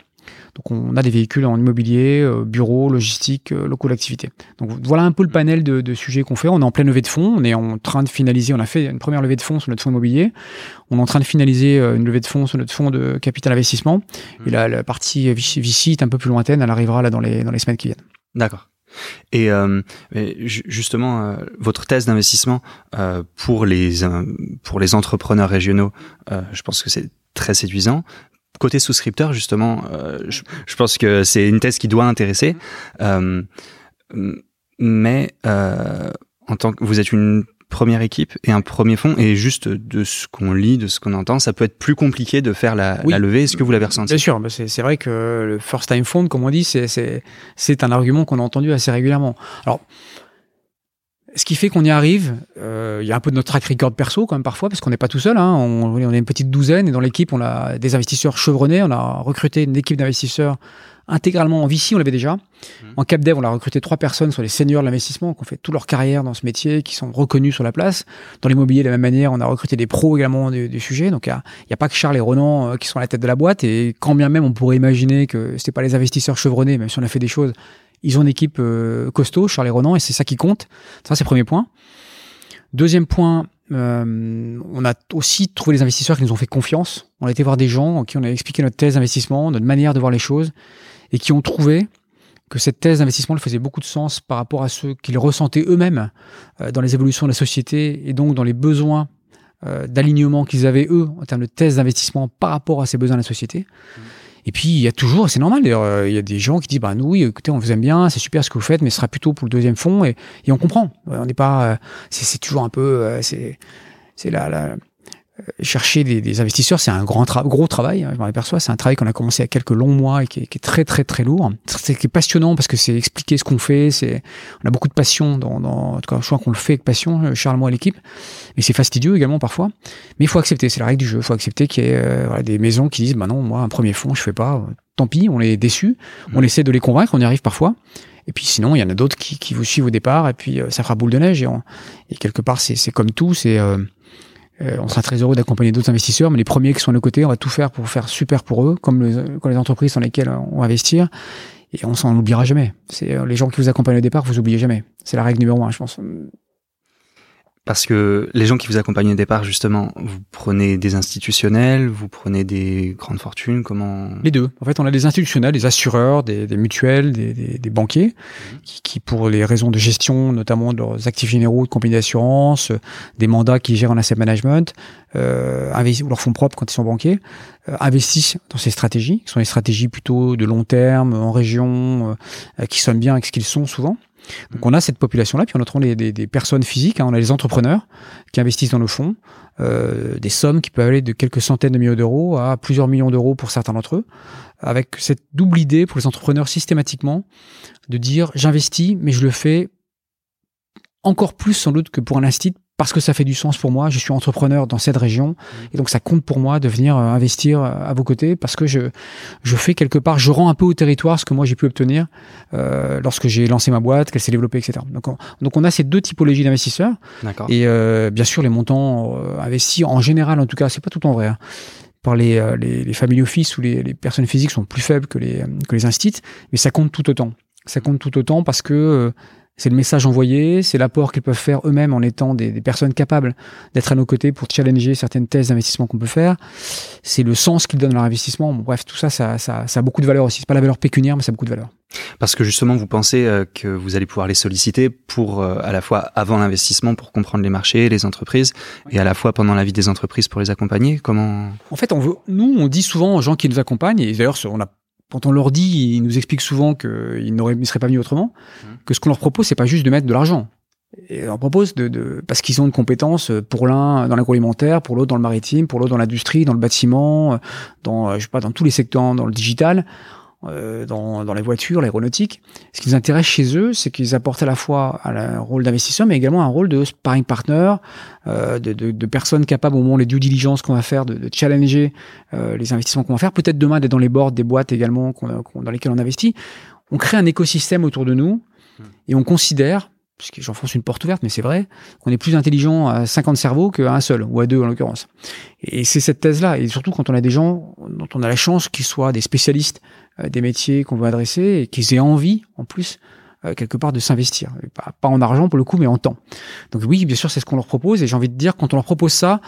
S1: Donc on a des véhicules en immobilier, euh, bureau, logistique, euh, locaux d'activité. Donc voilà un peu le panel de, sujets qu'on fait. On est en pleine levée de fonds. On est en train de finaliser. On a fait une première levée de fonds sur notre fonds immobilier. On est en train de finaliser euh, une levée de fonds sur notre fonds de capital investissement. Et là, la partie VC est un peu plus lointaine. Elle arrivera là dans les dans les semaines qui viennent.
S2: D'accord. Et justement, votre thèse d'investissement pour les pour les entrepreneurs régionaux, je pense que c'est très séduisant côté souscripteur, justement, euh, je, pense que c'est une thèse qui doit intéresser. Euh, mais euh, en tant que vous êtes une première équipe et un premier fonds et juste de ce qu'on lit, de ce qu'on entend, ça peut être plus compliqué de faire la, levée. Est-ce que vous l'avez ressenti?
S1: Bien sûr, c'est vrai que le first time fund, comme on dit, c'est un argument qu'on a entendu assez régulièrement. Alors, ce qui fait qu'on y arrive, euh, il y a un peu de notre track record perso quand même parfois, parce qu'on n'est pas tout seul. Hein. On, on, est une petite douzaine et dans l'équipe, on a des investisseurs chevronnés. On a recruté une équipe d'investisseurs intégralement en VC, on l'avait déjà. Mmh. En CapDev, on a recruté trois personnes sur les seniors de l'investissement qui ont fait toute leur carrière dans ce métier, qui sont reconnus sur la place. Dans l'immobilier, de la même manière, on a recruté des pros également du, sujet. Donc, il n'y a, pas que Charles et Ronan euh, qui sont à la tête de la boîte. Et quand bien même on pourrait imaginer que ce pas les investisseurs chevronnés, même si on a fait des choses ils ont une équipe euh, costaud, Charles et Ronan, et c'est ça qui compte. Ça, c'est le premier point. Deuxième point, euh, on a aussi trouvé des investisseurs qui nous ont fait confiance. On a été voir des gens qui on a expliqué notre thèse d'investissement, notre manière de voir les choses, et qui ont trouvé que cette thèse d'investissement faisait beaucoup de sens par rapport à ce qu'ils ressentaient eux-mêmes euh, dans les évolutions de la société et donc dans les besoins d'alignement qu'ils avaient eux en termes de thèse d'investissement par rapport à ces besoins de la société. Mmh. Et puis, il y a toujours, c'est normal d'ailleurs, euh, il y a des gens qui disent, bah, nous, oui, écoutez, on vous aime bien, c'est super ce que vous faites, mais ce sera plutôt pour le deuxième fond, et, et on comprend. On n'est pas, euh, c'est toujours un peu, euh, c'est, la, la, euh, chercher des, des investisseurs, c'est un grand gros travail. Hein, je m'en aperçois. C'est un travail qu'on a commencé à quelques longs mois et qui est, qui est très très très lourd. C'est qui est passionnant parce que c'est expliquer ce qu'on fait. C'est on a beaucoup de passion dans, dans en tout cas, je crois qu'on le fait avec passion, euh, Charles moi et l'équipe. Mais c'est fastidieux également parfois. Mais il faut accepter. C'est la règle du jeu. Il faut accepter qu'il y ait euh, voilà, des maisons qui disent bah non, moi un premier fonds je fais pas. Tant pis, on est déçus. On essaie de les convaincre. On y arrive parfois. Et puis sinon, il y en a d'autres qui, qui, vous suivent au départ, et puis ça fera boule de neige. Et, et quelque part, c'est comme tout, c'est euh, on sera très heureux d'accompagner d'autres investisseurs, mais les premiers qui sont à nos côtés, on va tout faire pour faire super pour eux, comme les, comme les entreprises dans lesquelles on va investir. Et on s'en oubliera jamais. C'est euh, les gens qui vous accompagnent au départ, vous oubliez jamais. C'est la règle numéro un, je pense.
S2: Parce que les gens qui vous accompagnent au départ, justement, vous prenez des institutionnels, vous prenez des grandes fortunes, comment
S1: Les deux. En fait, on a des institutionnels, des assureurs, des, des mutuelles, des, des, des banquiers, mmh. qui, qui, pour les raisons de gestion, notamment de leurs actifs généraux, de compagnie d'assurance, des mandats qui gèrent en asset management, euh, ou leur fonds propres quand ils sont banquiers, euh, investissent dans ces stratégies, qui sont des stratégies plutôt de long terme, en région, euh, qui sonnent bien avec ce qu'ils sont souvent. Donc on a cette population-là, puis on a des, des, personnes physiques, hein. on a les entrepreneurs qui investissent dans nos fonds, euh, des sommes qui peuvent aller de quelques centaines de millions d'euros à plusieurs millions d'euros pour certains d'entre eux, avec cette double idée pour les entrepreneurs systématiquement de dire j'investis, mais je le fais encore plus sans doute que pour un institut parce que ça fait du sens pour moi. Je suis entrepreneur dans cette région mmh. et donc ça compte pour moi de venir euh, investir euh, à vos côtés parce que je je fais quelque part, je rends un peu au territoire ce que moi j'ai pu obtenir euh, lorsque j'ai lancé ma boîte, qu'elle s'est développée, etc. Donc on, donc on a ces deux typologies d'investisseurs. Et euh, bien sûr les montants euh, investis en général, en tout cas, c'est pas tout en vrai. Hein, par les, les, les family office ou les, les, personnes physiques sont plus faibles que les que les instituts, mais ça compte tout autant. Ça compte tout autant parce que c'est le message envoyé, c'est l'apport qu'ils peuvent faire eux-mêmes en étant des, des personnes capables d'être à nos côtés pour challenger certaines thèses d'investissement qu'on peut faire. C'est le sens qu'ils donnent à leur investissement. bref, tout ça ça, ça, ça, a beaucoup de valeur aussi. C'est pas la valeur pécuniaire, mais ça a beaucoup de valeur.
S2: Parce que justement, vous pensez euh, que vous allez pouvoir les solliciter pour euh, à la fois avant l'investissement pour comprendre les marchés, les entreprises, et à la fois pendant la vie des entreprises pour les accompagner? Comment?
S1: En fait, on veut, nous, on dit souvent aux gens qui nous accompagnent, et d'ailleurs, on a quand on leur dit, ils nous expliquent souvent qu'ils ne seraient pas venus autrement, mmh. que ce qu'on leur propose, c'est pas juste de mettre de l'argent. Et on leur propose de, de parce qu'ils ont une compétence pour l'un dans l'agroalimentaire, pour l'autre dans le maritime, pour l'autre dans l'industrie, dans le bâtiment, dans je sais pas dans tous les secteurs, dans le digital. Euh, dans, dans, les voitures, l'aéronautique. Ce qui nous intéresse chez eux, c'est qu'ils apportent à la fois un rôle d'investisseur, mais également un rôle de sparring partner, euh, de, de, de, personnes capables au moment les due diligence qu'on va faire, de, de challenger euh, les investissements qu'on va faire. Peut-être demain d'être dans les boards des boîtes également dans lesquelles on investit. On crée un écosystème autour de nous hmm. et on considère puisque j'enfonce une porte ouverte, mais c'est vrai, qu'on est plus intelligent à 50 cerveaux qu'à un seul, ou à deux en l'occurrence. Et c'est cette thèse-là, et surtout quand on a des gens dont on a la chance qu'ils soient des spécialistes des métiers qu'on veut adresser, et qu'ils aient envie, en plus, euh, quelque part, de s'investir. Pas, pas, en argent pour le coup, mais en temps. Donc oui, bien sûr, c'est ce qu'on leur propose, et j'ai envie de dire, quand on leur propose ça,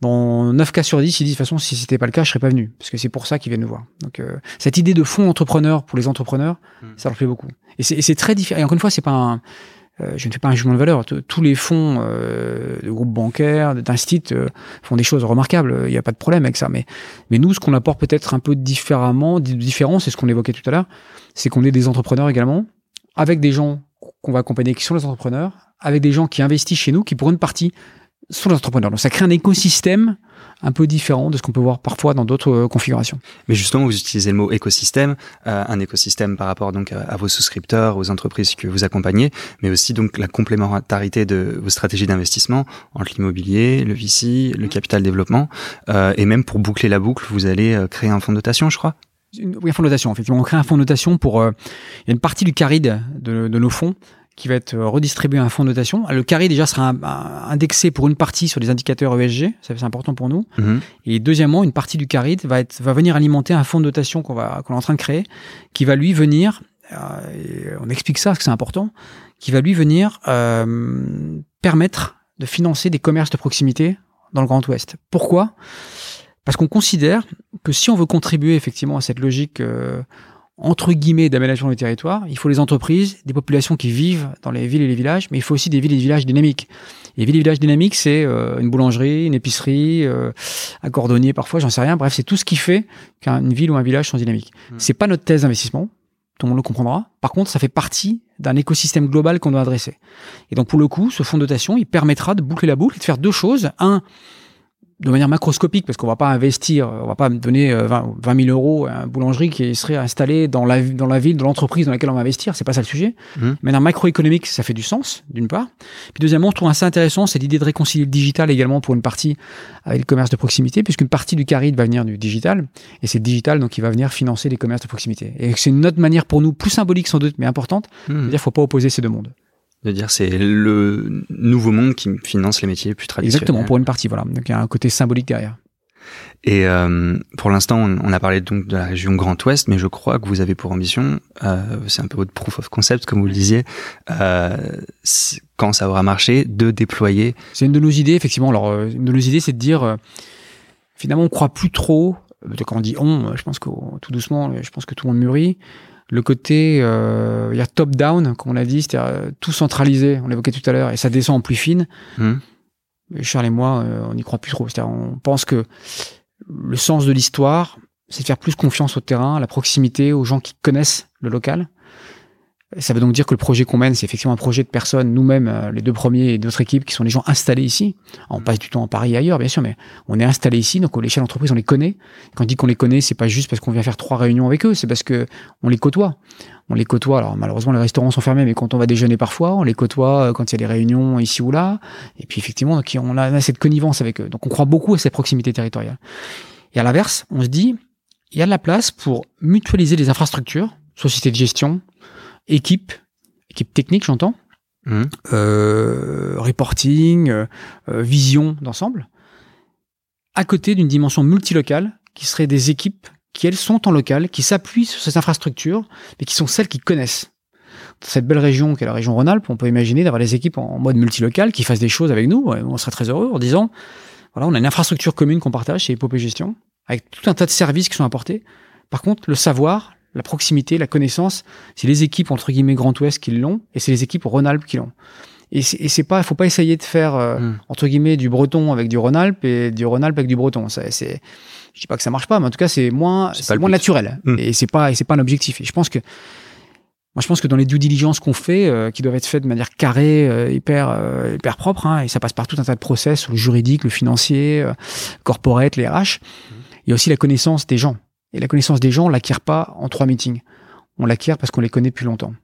S1: dans 9 cas sur 10, ils disent de toute façon, si c'était pas le cas, je serais pas venu. Parce que c'est pour ça qu'ils viennent nous voir. Donc, euh, cette idée de fonds entrepreneur pour les entrepreneurs, hmm. ça leur plaît beaucoup. Et c'est très différent. Et encore une fois, c'est pas un, euh, je ne fais pas un jugement de valeur. Tous les fonds euh, de groupes bancaires, d'instituts euh, font des choses remarquables. Il n'y a pas de problème avec ça. Mais, mais nous, ce qu'on apporte peut-être un peu différemment, différent, c'est ce qu'on évoquait tout à l'heure, c'est qu'on est des entrepreneurs également, avec des gens qu'on va accompagner qui sont les entrepreneurs, avec des gens qui investissent chez nous, qui pour une partie sont les entrepreneurs. Donc ça crée un écosystème un peu différent de ce qu'on peut voir parfois dans d'autres euh, configurations.
S2: Mais justement, vous utilisez le mot écosystème, euh, un écosystème par rapport donc à, vos souscripteurs, aux entreprises que vous accompagnez, mais aussi donc la complémentarité de vos stratégies d'investissement entre l'immobilier, le VC, le capital développement, euh, et même pour boucler la boucle, vous allez euh, créer un fonds de dotation, je crois.
S1: Oui, un fonds de dotation. Effectivement, on crée un fonds de dotation pour. Euh, il y a une partie du caride de, de nos fonds qui va être redistribué à un fonds de notation. Le carré déjà sera indexé pour une partie sur les indicateurs ESG, ça c'est important pour nous. Mhm. Et deuxièmement, une partie du carry va être va venir alimenter un fonds de notation qu'on va qu'on est en train de créer, qui va lui venir. Euh, on explique ça parce que c'est important, qui va lui venir euh, permettre de financer des commerces de proximité dans le Grand Ouest. Pourquoi? Parce qu'on considère que si on veut contribuer effectivement à cette logique euh, entre guillemets d'aménagement du territoire, il faut les entreprises, des populations qui vivent dans les villes et les villages, mais il faut aussi des villes et des villages dynamiques. Et villes et villages dynamiques, c'est euh, une boulangerie, une épicerie, euh, un cordonnier parfois, j'en sais rien. Bref, c'est tout ce qui fait qu'une ville ou un village sont dynamiques. Mmh. C'est pas notre thèse d'investissement, tout le monde le comprendra. Par contre, ça fait partie d'un écosystème global qu'on doit adresser. Et donc pour le coup, ce fonds de dotation, il permettra de boucler la boucle et de faire deux choses. Un, de manière macroscopique, parce qu'on va pas investir, on va pas donner 20, 20 000 euros à une boulangerie qui serait installée dans la, dans la ville, dans l'entreprise dans laquelle on va investir. C'est pas ça le sujet. Mmh. De manière macroéconomique, ça fait du sens, d'une part. Puis deuxièmement, je trouve assez intéressant, c'est l'idée de réconcilier le digital également pour une partie avec le commerce de proximité, puisqu'une partie du caride va venir du digital, et c'est le digital donc qui va venir financer les commerces de proximité. Et c'est une autre manière pour nous, plus symbolique sans doute, mais importante, mmh. de dire faut pas opposer ces deux mondes
S2: de dire c'est le nouveau monde qui finance les métiers plus traditionnels.
S1: Exactement, pour une partie, voilà. Donc il y a un côté symbolique derrière.
S2: Et euh, pour l'instant, on, a parlé donc de la région Grand Ouest, mais je crois que vous avez pour ambition, euh, c'est un peu votre proof of concept, comme vous le disiez, euh, quand ça aura marché, de déployer.
S1: C'est une de nos idées, effectivement. Alors, euh, une de nos idées, c'est de dire, euh, finalement, on croit plus trop. Quand on dit on, je pense que tout doucement, je pense que tout le monde mûrit le côté euh, il y a top down comme on l'a dit c'est-à-dire euh, tout centralisé on l'évoquait tout à l'heure et ça descend en plus fine. Mmh. Charles et moi euh, on n'y croit plus trop. C'est-à-dire on pense que le sens de l'histoire c'est de faire plus confiance au terrain à la proximité aux gens qui connaissent le local ça veut donc dire que le projet qu'on mène, c'est effectivement un projet de personnes, nous-mêmes, euh, les deux premiers et d'autres équipes, qui sont des gens installés ici. on passe du temps en Paris et ailleurs, bien sûr, mais on est installés ici, donc l'échelle d'entreprise, on les connaît. Quand on dit qu'on les connaît, c'est pas juste parce qu'on vient faire trois réunions avec eux, c'est parce que on les côtoie. On les côtoie. Alors malheureusement, les restaurants sont fermés, mais quand on va déjeuner parfois, on les côtoie euh, quand il y a des réunions ici ou là. Et puis effectivement, on a cette connivence avec eux. Donc on croit beaucoup à cette proximité territoriale. Et à l'inverse, on se dit, il y a de la place pour mutualiser les infrastructures, sociétés de gestion, équipe, équipe technique, j'entends, mmh. euh, reporting, euh, vision d'ensemble, à côté d'une dimension multilocale qui serait des équipes qui, elles, sont en local, qui s'appuient sur ces infrastructures, mais qui sont celles qui connaissent. Dans cette belle région qui est la région Rhône-Alpes, on peut imaginer d'avoir des équipes en mode multilocal qui fassent des choses avec nous. On serait très heureux en disant, voilà, on a une infrastructure commune qu'on partage chez Epopée Gestion, avec tout un tas de services qui sont apportés. Par contre, le savoir, la proximité, la connaissance, c'est les équipes entre guillemets Grand Ouest qui l'ont et c'est les équipes Rhône-Alpes qui l'ont. Et c'est pas, faut pas essayer de faire euh, hmm. entre guillemets du breton avec du Rhône-Alpes et du Rhône-Alpes avec du breton. C'est, je dis pas que ça marche pas, mais en tout cas c'est moins, c'est moins naturel. Hmm. Et c'est pas, c'est pas un objectif. Et je pense que, moi je pense que dans les due diligence qu'on fait, euh, qui doivent être faites de manière carrée, euh, hyper, hyper propre, hein, et ça passe par tout un tas de process, le juridique, le financier, corporate, les RH. Hmm. Il y a aussi la connaissance des gens. Et la connaissance des gens, on l'acquiert pas en trois meetings. On l'acquiert parce qu'on les connaît depuis longtemps.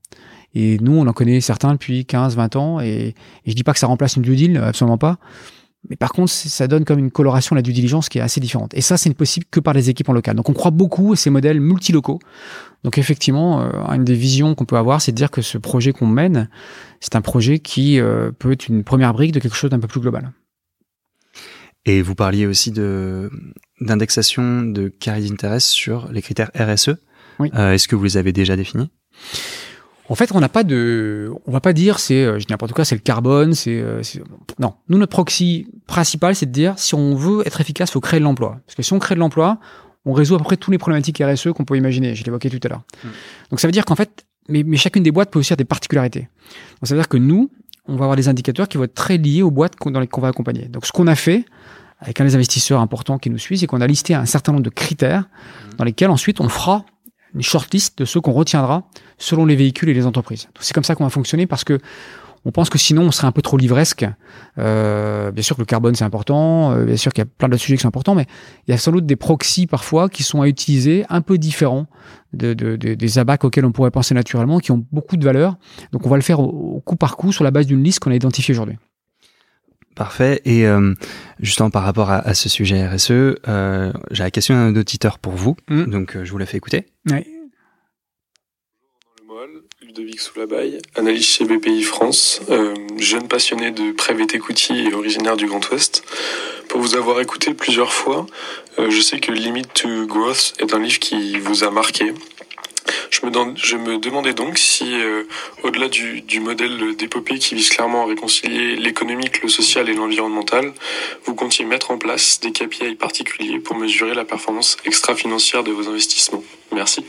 S1: Et nous, on en connaît certains depuis 15, 20 ans. Et, et je dis pas que ça remplace une due deal, absolument pas. Mais par contre, ça donne comme une coloration à la due diligence qui est assez différente. Et ça, c'est possible que par les équipes en local. Donc, on croit beaucoup à ces modèles multilocaux. Donc, effectivement, euh, une des visions qu'on peut avoir, c'est de dire que ce projet qu'on mène, c'est un projet qui euh, peut être une première brique de quelque chose d'un peu plus global.
S2: Et vous parliez aussi de d'indexation de carry d'intérêt sur les critères RSE. Oui. Euh, Est-ce que vous les avez déjà définis?
S1: En fait, on n'a pas de, on va pas dire c'est, euh, je dis n'importe quoi, c'est le carbone, c'est, euh, non. Nous, notre proxy principal, c'est de dire si on veut être efficace, faut créer de l'emploi. Parce que si on crée de l'emploi, on résout à peu près tous les problématiques RSE qu'on peut imaginer. Je l'évoquais tout à l'heure. Hmm. Donc ça veut dire qu'en fait, mais, mais, chacune des boîtes peut aussi avoir des particularités. Donc ça veut dire que nous, on va avoir des indicateurs qui vont être très liés aux boîtes dans lesquelles on va accompagner. Donc ce qu'on a fait, avec un des investisseurs importants qui nous suit, c'est qu'on a listé un certain nombre de critères dans lesquels ensuite on fera une shortlist de ceux qu'on retiendra selon les véhicules et les entreprises. C'est comme ça qu'on va fonctionner parce que on pense que sinon on serait un peu trop livresque. Euh, bien sûr que le carbone c'est important, euh, bien sûr qu'il y a plein d'autres sujets qui sont importants, mais il y a sans doute des proxys parfois qui sont à utiliser un peu différents de, des abacs auxquels on pourrait penser naturellement, qui ont beaucoup de valeur. Donc on va le faire au, coup par coup sur la base d'une liste qu'on a identifiée aujourd'hui.
S2: Parfait. Et euh, justement par rapport à, ce sujet RSE, euh, j'ai la question d'un auditeur pour vous, mmh. donc je vous la fais écouter.
S1: Oui.
S3: Ludovic Soulabaille, analyste chez BPI France, euh, jeune passionné de equity et originaire du Grand Ouest. Pour vous avoir écouté plusieurs fois, euh, je sais que Limit to Growth est un livre qui vous a marqué. Je me, je me demandais donc si, euh, au-delà du, du, modèle d'épopée qui vise clairement à réconcilier l'économique, le social et l'environnemental, vous comptiez mettre en place des KPI particuliers pour mesurer la performance extra-financière de vos investissements. Merci.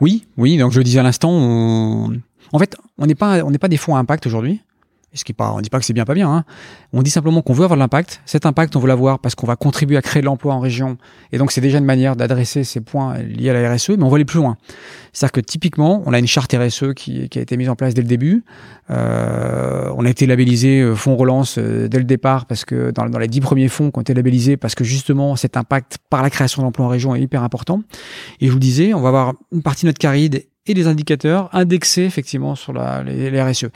S1: Oui, oui. Donc je le disais à l'instant, en fait, on n'est pas, on n'est pas des fonds à impact aujourd'hui. Ce qui pas, on dit pas que c'est bien, pas bien. Hein. On dit simplement qu'on veut avoir de l'impact. Cet impact, on veut l'avoir parce qu'on va contribuer à créer de l'emploi en région. Et donc, c'est déjà une manière d'adresser ces points liés à la RSE, mais on va aller plus loin. C'est-à-dire que typiquement, on a une charte RSE qui, qui, a été mise en place dès le début. Euh, on a été labellisé euh, fonds relance euh, dès le départ parce que dans, dans les dix premiers fonds qui ont été labellisés, parce que justement, cet impact par la création d'emplois en région est hyper important. Et je vous disais, on va avoir une partie de notre caride et des indicateurs indexés effectivement sur la, les, les RSE.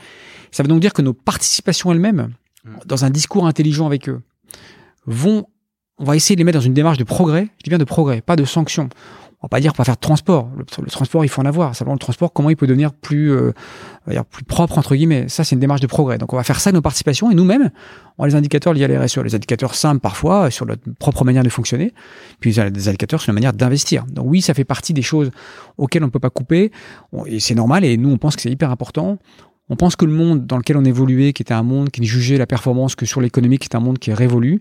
S1: Ça veut donc dire que nos participations elles-mêmes, mm. dans un discours intelligent avec eux, vont, on va essayer de les mettre dans une démarche de progrès. Je dis bien de progrès, pas de sanction. On va pas dire va faire de transport. Le, transport, il faut en avoir. Simplement, le transport, comment il peut devenir plus, euh, plus propre entre guillemets. Ça, c'est une démarche de progrès. Donc, on va faire ça nos participations et nous-mêmes, on a les indicateurs liés à la RSE, les indicateurs simples parfois sur notre propre manière de fonctionner, puis des indicateurs sur la manière d'investir. Donc oui, ça fait partie des choses auxquelles on ne peut pas couper et c'est normal. Et nous, on pense que c'est hyper important. On pense que le monde dans lequel on évoluait, qui était un monde qui ne jugeait la performance que sur l'économie, qui est un monde qui est révolu.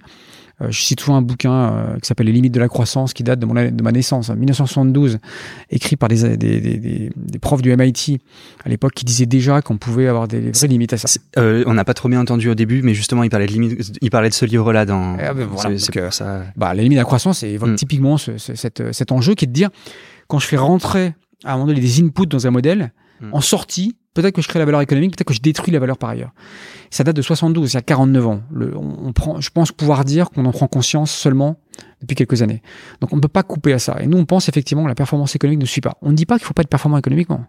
S1: Euh, je cite toujours un bouquin euh, qui s'appelle Les limites de la croissance, qui date de, mon, de ma naissance, en 1972, écrit par des, des, des, des profs du MIT à l'époque, qui disaient déjà qu'on pouvait avoir des vraies limites à ça.
S2: Euh, on n'a pas trop bien entendu au début, mais justement, il parlait de limites, il parlait de ce livre-là dans.
S1: Ah ben voilà, c'est ça. Bah, les limites de la croissance, c'est mm. typiquement ce, cet, cet enjeu qui est de dire quand je fais rentrer à un moment donné des inputs dans un modèle, mm. en sortie, Peut-être que je crée la valeur économique, peut-être que je détruis la valeur par ailleurs. Ça date de 72, il y a 49 ans. On, prend, je pense pouvoir dire qu'on en prend conscience seulement depuis quelques années. Donc on ne peut pas couper à ça. Et nous, on pense effectivement que la performance économique ne suit pas. On ne dit pas qu'il ne faut pas être performant économiquement.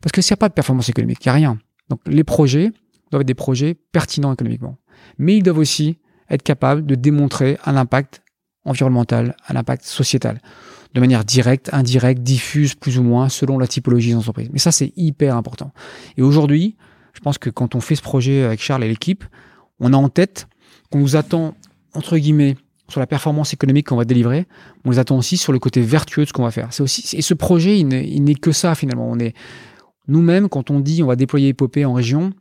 S1: Parce que s'il n'y a pas de performance économique, il n'y a rien. Donc les projets doivent être des projets pertinents économiquement. Mais ils doivent aussi être capables de démontrer un impact environnemental, un impact sociétal de manière directe, indirecte, diffuse plus ou moins selon la typologie d'entreprise. Mais ça, c'est hyper important. Et aujourd'hui, je pense que quand on fait ce projet avec Charles et l'équipe, on a en tête qu'on nous attend, entre guillemets, sur la performance économique qu'on va délivrer, on nous attend aussi sur le côté vertueux de ce qu'on va faire. C'est aussi, et ce projet, il n'est que ça finalement. On est nous-mêmes, quand on dit on va déployer Epopée en région,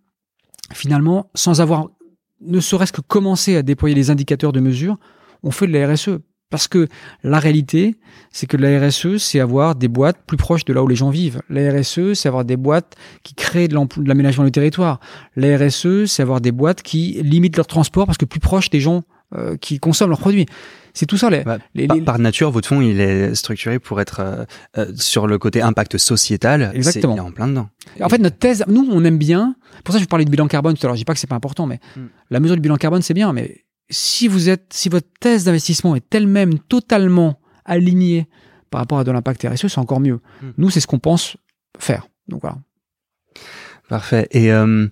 S1: finalement, sans avoir ne serait-ce que commencé à déployer les indicateurs de mesure, on fait de la RSE. Parce que la réalité, c'est que la RSE, c'est avoir des boîtes plus proches de là où les gens vivent. La RSE, c'est avoir des boîtes qui créent de l'aménagement du territoire. La RSE, c'est avoir des boîtes qui limitent leur transport parce que plus proches des gens euh, qui consomment leurs produits. C'est tout ça. Les,
S2: bah, par, nature, votre fonds, il est structuré pour être euh, euh, sur le côté impact sociétal.
S1: Exactement.
S2: Il est en plein dedans.
S1: En fait, notre thèse, nous, on aime bien. Pour ça, je parlais du bilan carbone tout à l'heure. Je dis pas que c'est pas important, mais hmm. la mesure du bilan carbone, c'est bien. Mais si vous êtes, si votre thèse d'investissement est elle-même totalement alignée par rapport à de l'impact RSE, c'est encore mieux. Hmm. Nous, c'est ce qu'on pense faire. Donc voilà.
S2: Parfait. Et euh,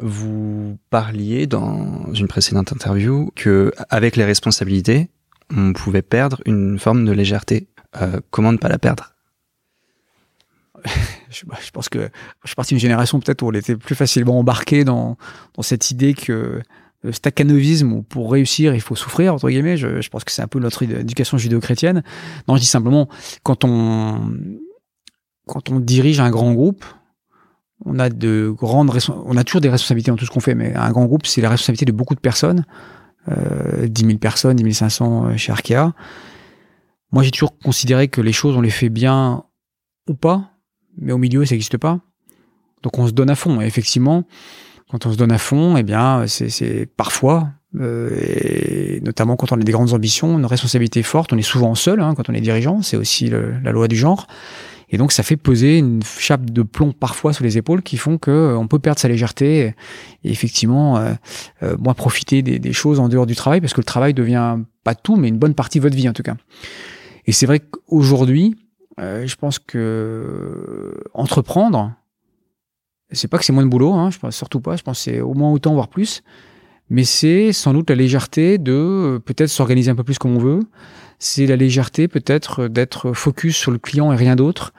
S2: vous parliez dans une précédente interview que avec les responsabilités, on pouvait perdre une forme de légèreté. Euh, comment ne pas la perdre?
S1: Je, je, pense que je suis parti d'une génération peut-être où on était plus facilement embarqué dans, dans cette idée que staccanovisme où pour réussir il faut souffrir entre guillemets. Je, je pense que c'est un peu notre éducation judéo-chrétienne. Non je dis simplement quand on quand on dirige un grand groupe on a de grandes on a toujours des responsabilités dans tout ce qu'on fait mais un grand groupe c'est la responsabilité de beaucoup de personnes. Euh, 10 000 personnes 10 500 euh, chez Arkea. Moi j'ai toujours considéré que les choses on les fait bien ou pas mais au milieu ça n'existe pas. Donc on se donne à fond. Et effectivement quand on se donne à fond, eh bien, c'est parfois, euh, et notamment quand on a des grandes ambitions, une responsabilité forte. On est souvent seul hein, quand on est dirigeant, c'est aussi la loi du genre. Et donc, ça fait poser une chape de plomb parfois sur les épaules qui font que euh, on peut perdre sa légèreté et, effectivement, euh, euh, moins profiter des, des, choses en dehors du travail parce que le travail devient pas tout, mais une bonne partie de votre vie en tout cas. Et c'est vrai qu'aujourd'hui, euh, je pense que entreprendre, c'est pas que c'est moins de boulot, hein, je surtout pas. Je pense c'est au moins autant, voire plus. Mais c'est sans doute la légèreté de peut-être s'organiser un peu plus comme on veut, c'est la légèreté peut-être d'être focus sur le client et rien d'autre.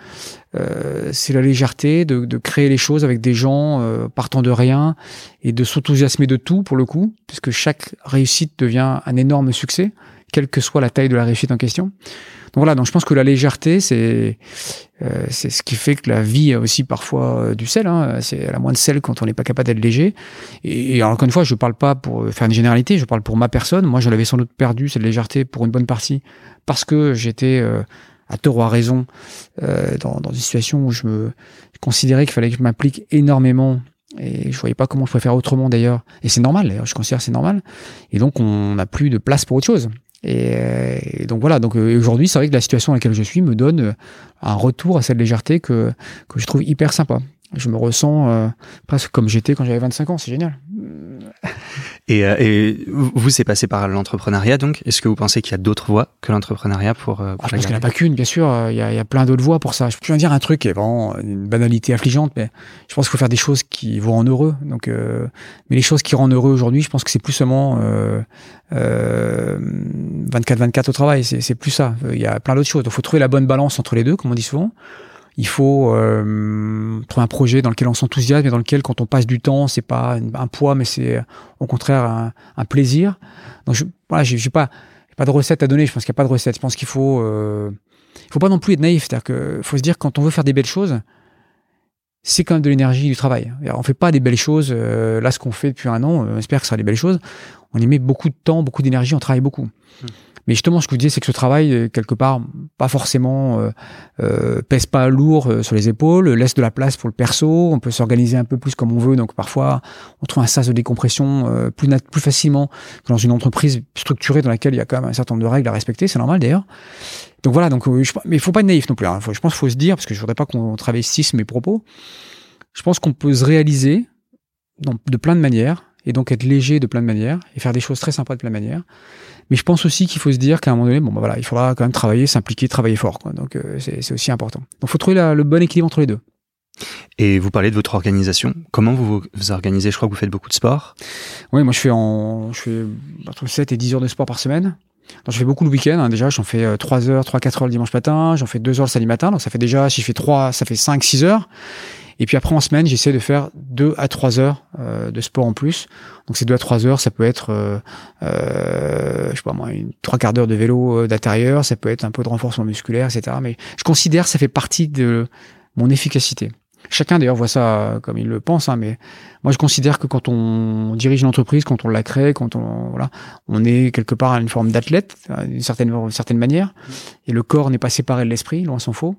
S1: Euh, c'est la légèreté de, de, créer les choses avec des gens euh, partant de rien et de s'enthousiasmer de tout pour le coup, puisque chaque réussite devient un énorme succès, quelle que soit la taille de la réussite en question. Donc voilà, donc je pense que la légèreté, c'est euh, c'est ce qui fait que la vie a aussi parfois euh, du sel. Hein. C'est la moins de sel quand on n'est pas capable d'être léger. Et, encore une fois, je parle pas pour faire une généralité, je parle pour ma personne. Moi, je l'avais sans doute perdu cette légèreté pour une bonne partie parce que j'étais euh, à tort ou à raison euh, dans, dans une situation où je me considérais qu'il fallait que je m'implique énormément et je voyais pas comment je pouvais faire autrement d'ailleurs. Et c'est normal, d'ailleurs, je considère c'est normal. Et donc on n'a plus de place pour autre chose. Et, et, donc voilà, donc euh, aujourd'hui, c'est vrai que la situation dans laquelle je suis me donne euh, un retour à cette légèreté que, que je trouve hyper sympa. Je me ressens euh, presque comme j'étais quand j'avais 25 ans, c'est génial.
S2: Et, euh, et vous, c'est passé par l'entrepreneuriat, donc? Est-ce que vous pensez qu'il y a d'autres voies que l'entrepreneuriat pour, euh, pour
S1: ah, Je pense qu'il n'y en a pas qu'une, bien sûr. Il y a, il y a plein d'autres voies pour ça. Je peux dire un truc qui est vraiment une banalité affligeante, mais je pense qu'il faut faire des choses qui vous rendent heureux. Donc, euh, mais les choses qui rendent heureux aujourd'hui, je pense que c'est plus seulement 24-24 au travail. C'est plus ça. Il y a plein d'autres choses. Il faut trouver la bonne balance entre les deux, comme on dit souvent. Il faut euh, trouver un projet dans lequel on s'enthousiasme et dans lequel, quand on passe du temps, c'est pas un poids, mais c'est au contraire un, plaisir. Donc, je, voilà, j'ai pas, pas de recette à donner. Je pense qu'il n'y a pas de recette. Je pense qu'il faut, euh, faut pas non plus être naïf. C'est-à-dire que faut se dire quand on veut faire des belles choses, c'est quand même de l'énergie du travail. On fait pas des belles choses. Euh, là, ce qu'on fait depuis un an, on espère que ce sera des belles choses. On y met beaucoup de temps, beaucoup d'énergie, on travaille beaucoup. Mmh. Mais justement, ce que je vous disais, c'est que ce travail, euh, quelque part, pas forcément euh, euh, pèse pas lourd euh, sur les épaules, laisse de la place pour le perso, on peut s'organiser un peu plus comme on veut. Donc parfois, on trouve un sas de décompression euh, plus, facilement que dans une entreprise structurée dans laquelle il y a quand même un certain nombre de règles à respecter. C'est normal d'ailleurs. Donc voilà, donc, mais il faut pas être naïf non plus. Hein. Je pense qu'il faut se dire, parce que je voudrais pas qu'on travestisse mes propos, je pense qu'on peut se réaliser de plein de manières et donc être léger de plein de manières et faire des choses très sympas de plein de manières. Mais je pense aussi qu'il faut se dire qu'à un moment donné, bon, bah voilà, il faudra quand même travailler, s'impliquer, travailler fort. Quoi. Donc euh, c'est aussi important. Donc il faut trouver la, le bon équilibre entre les deux.
S2: Et vous parlez de votre organisation. Comment vous vous organisez? Je crois que vous faites beaucoup de sport.
S1: Oui, moi je fais, en, je fais entre 7 et 10 heures de sport par semaine. Donc, je fais beaucoup le week-end. Hein. Déjà, j'en fais 3 heures, 3-4 heures le dimanche matin. J'en fais 2 heures le samedi matin. Donc ça fait déjà, si je fais 3, ça fait 5-6 heures. Et puis après en semaine, j'essaie de faire 2 à 3 heures euh, de sport en plus. Donc ces 2 à 3 heures, ça peut être, euh, euh, je sais pas moi, une, trois quarts d'heure de vélo euh, d'intérieur, ça peut être un peu de renforcement musculaire, etc. Mais je considère que ça fait partie de mon efficacité. Chacun d'ailleurs voit ça comme il le pense, hein, mais moi je considère que quand on dirige une entreprise, quand on la crée, quand on voilà, on est quelque part à une forme d'athlète, d'une certaine, certaine manière, et le corps n'est pas séparé de l'esprit, loin s'en faut.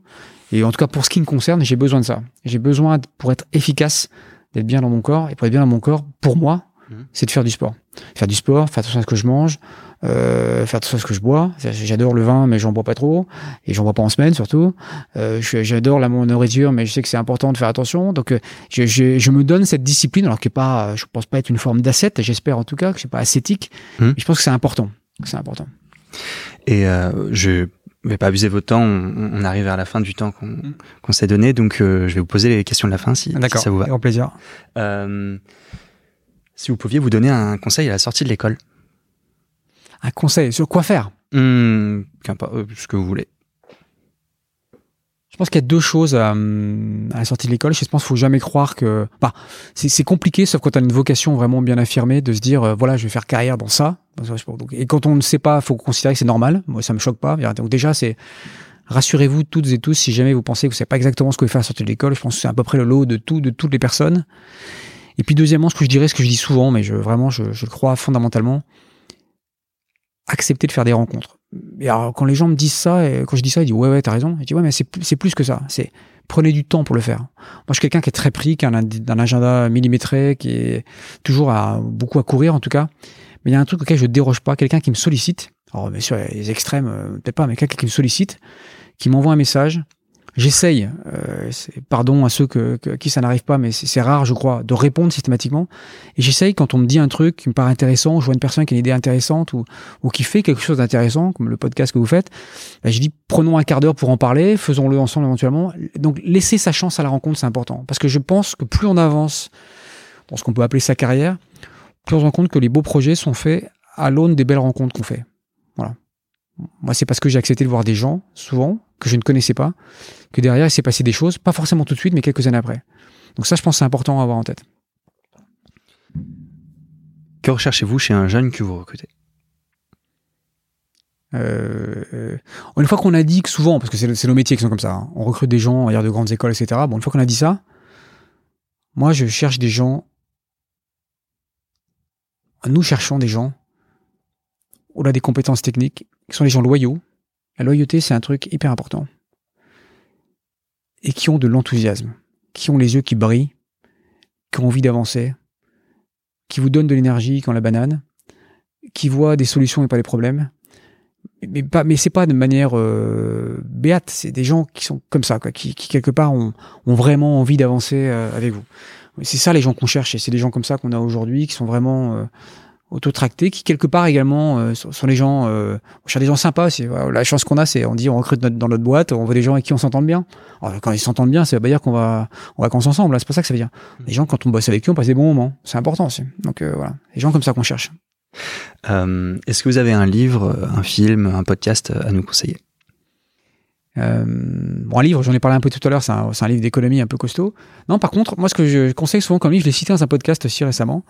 S1: Et en tout cas, pour ce qui me concerne, j'ai besoin de ça. J'ai besoin, pour être efficace, d'être bien dans mon corps. Et pour être bien dans mon corps, pour moi, mmh. c'est de faire du sport. Faire du sport, faire attention à ce que je mange, euh, faire attention à ce que je bois. J'adore le vin, mais j'en bois pas trop. Et j'en bois pas en semaine, surtout. Euh, J'adore la nourriture, mais je sais que c'est important de faire attention. Donc, euh, je, je, je, me donne cette discipline, alors que pas, je pense pas être une forme d'ascète, j'espère en tout cas, que c'est pas ascétique. Mmh. Je pense que c'est important. C'est important.
S2: Et euh, je je vais pas abuser votre temps. On, on, arrive vers la fin du temps qu'on mmh. qu s'est donné, donc euh, je vais vous poser les questions de la fin si, si ça vous va.
S1: Avec plaisir.
S2: Euh, si vous pouviez vous donner un conseil à la sortie de l'école.
S1: Un conseil sur quoi faire
S2: mmh, Ce que vous voulez.
S1: Je pense qu'il y a deux choses à, à la sortie de l'école. Je pense qu'il faut jamais croire que. Bah, c'est compliqué, sauf quand on a une vocation vraiment bien affirmée, de se dire euh, voilà, je vais faire carrière dans ça. Et quand on ne sait pas, faut considérer que c'est normal. Moi, ça me choque pas. Donc déjà, c'est rassurez-vous toutes et tous si jamais vous pensez que vous savez pas exactement ce que vous faites à la sortie de l'école. Je pense que c'est à peu près le lot de tout, de toutes les personnes. Et puis deuxièmement, ce que je dirais, ce que je dis souvent, mais je vraiment, je, je le crois fondamentalement, accepter de faire des rencontres. Et alors, quand les gens me disent ça, et quand je dis ça, ils disent ouais, ouais, t'as raison. Je dis ouais, mais c'est plus, plus que ça. C'est prenez du temps pour le faire. Moi, je suis quelqu'un qui est très pris, qui a un, un, agenda millimétré, qui est toujours à, beaucoup à courir en tout cas. Mais il y a un truc auquel je déroge pas. Quelqu'un qui me sollicite. Alors, bien sûr, les extrêmes, euh, peut-être pas, mais quelqu'un qui me sollicite, qui m'envoie un message. J'essaye, euh, pardon à ceux que, que, qui ça n'arrive pas, mais c'est rare, je crois, de répondre systématiquement. Et j'essaye quand on me dit un truc qui me paraît intéressant, je vois une personne qui a une idée intéressante ou, ou qui fait quelque chose d'intéressant, comme le podcast que vous faites, bah, je dis prenons un quart d'heure pour en parler, faisons-le ensemble éventuellement. Donc laisser sa chance à la rencontre, c'est important, parce que je pense que plus on avance dans ce qu'on peut appeler sa carrière, plus on se rend compte que les beaux projets sont faits à l'aune des belles rencontres qu'on fait. Voilà. Moi, c'est parce que j'ai accepté de voir des gens, souvent, que je ne connaissais pas, que derrière, il s'est passé des choses, pas forcément tout de suite, mais quelques années après. Donc ça, je pense c'est important à avoir en tête.
S2: Que recherchez-vous chez un jeune que vous recrutez?
S1: Euh, euh, une fois qu'on a dit que souvent, parce que c'est nos métiers qui sont comme ça, hein, on recrute des gens, de grandes écoles, etc. Bon, une fois qu'on a dit ça, moi, je cherche des gens. Nous cherchons des gens au-delà des compétences techniques, qui sont les gens loyaux. La loyauté, c'est un truc hyper important. Et qui ont de l'enthousiasme, qui ont les yeux qui brillent, qui ont envie d'avancer, qui vous donnent de l'énergie quand la banane, qui voient des solutions et pas des problèmes. Mais, pas, mais c'est pas de manière euh, béate, c'est des gens qui sont comme ça, quoi, qui, quelque part ont, vraiment envie d'avancer euh, avec vous. C'est ça les gens qu'on cherche et c'est des gens comme ça qu'on a aujourd'hui qui sont vraiment euh, autotractés, qui quelque part également euh, sont, les gens, euh, on cherche des gens sympas. C'est la chance qu'on a, c'est on dit on recrute dans notre boîte, on veut des gens avec qui on s'entend bien. Alors, quand ils s'entendent bien, ça veut pas dire qu'on va on va qu'on ensemble. C'est pas ça que ça veut dire. Mmh. Les gens quand on bosse avec eux, on passe des bons moments. C'est important aussi. Donc euh, voilà, les gens comme ça qu'on cherche.
S2: Est-ce que vous avez un livre, un film, un podcast à nous conseiller?
S1: Euh, bon, un livre, j'en ai parlé un peu tout à l'heure, c'est un, un, livre d'économie un peu costaud. Non, par contre, moi, ce que je conseille souvent comme livre, je l'ai cité dans un podcast aussi récemment,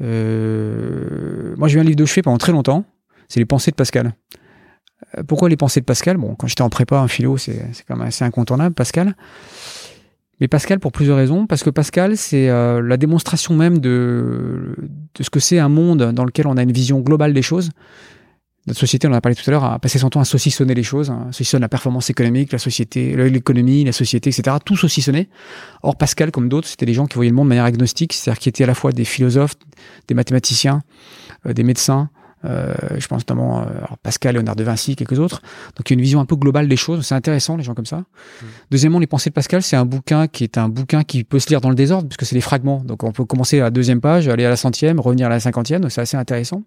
S1: euh, moi, j'ai eu un livre de chevet pendant très longtemps. C'est Les Pensées de Pascal. Euh, pourquoi les pensées de Pascal? Bon, quand j'étais en prépa, en philo, c'est quand même assez incontournable, Pascal. Mais Pascal, pour plusieurs raisons. Parce que Pascal, c'est euh, la démonstration même de ce que c'est un monde dans lequel on a une vision globale des choses. Notre société, on en a parlé tout à l'heure, a passé son temps à saucissonner les choses, hein, saucissonner la performance économique, la société, l'économie, la société, etc. Tout saucissonner. Or, Pascal, comme d'autres, c'était des gens qui voyaient le monde de manière agnostique, c'est-à-dire qui étaient à la fois des philosophes, des mathématiciens, euh, des médecins, euh, je pense notamment euh, Pascal, Léonard de Vinci, quelques autres. Donc il y a une vision un peu globale des choses. C'est intéressant, les gens comme ça. Mmh. Deuxièmement, les pensées de Pascal, c'est un bouquin qui est un bouquin qui peut se lire dans le désordre, puisque c'est des fragments. Donc on peut commencer à la deuxième page, aller à la centième, revenir à la cinquantième. Donc c'est assez intéressant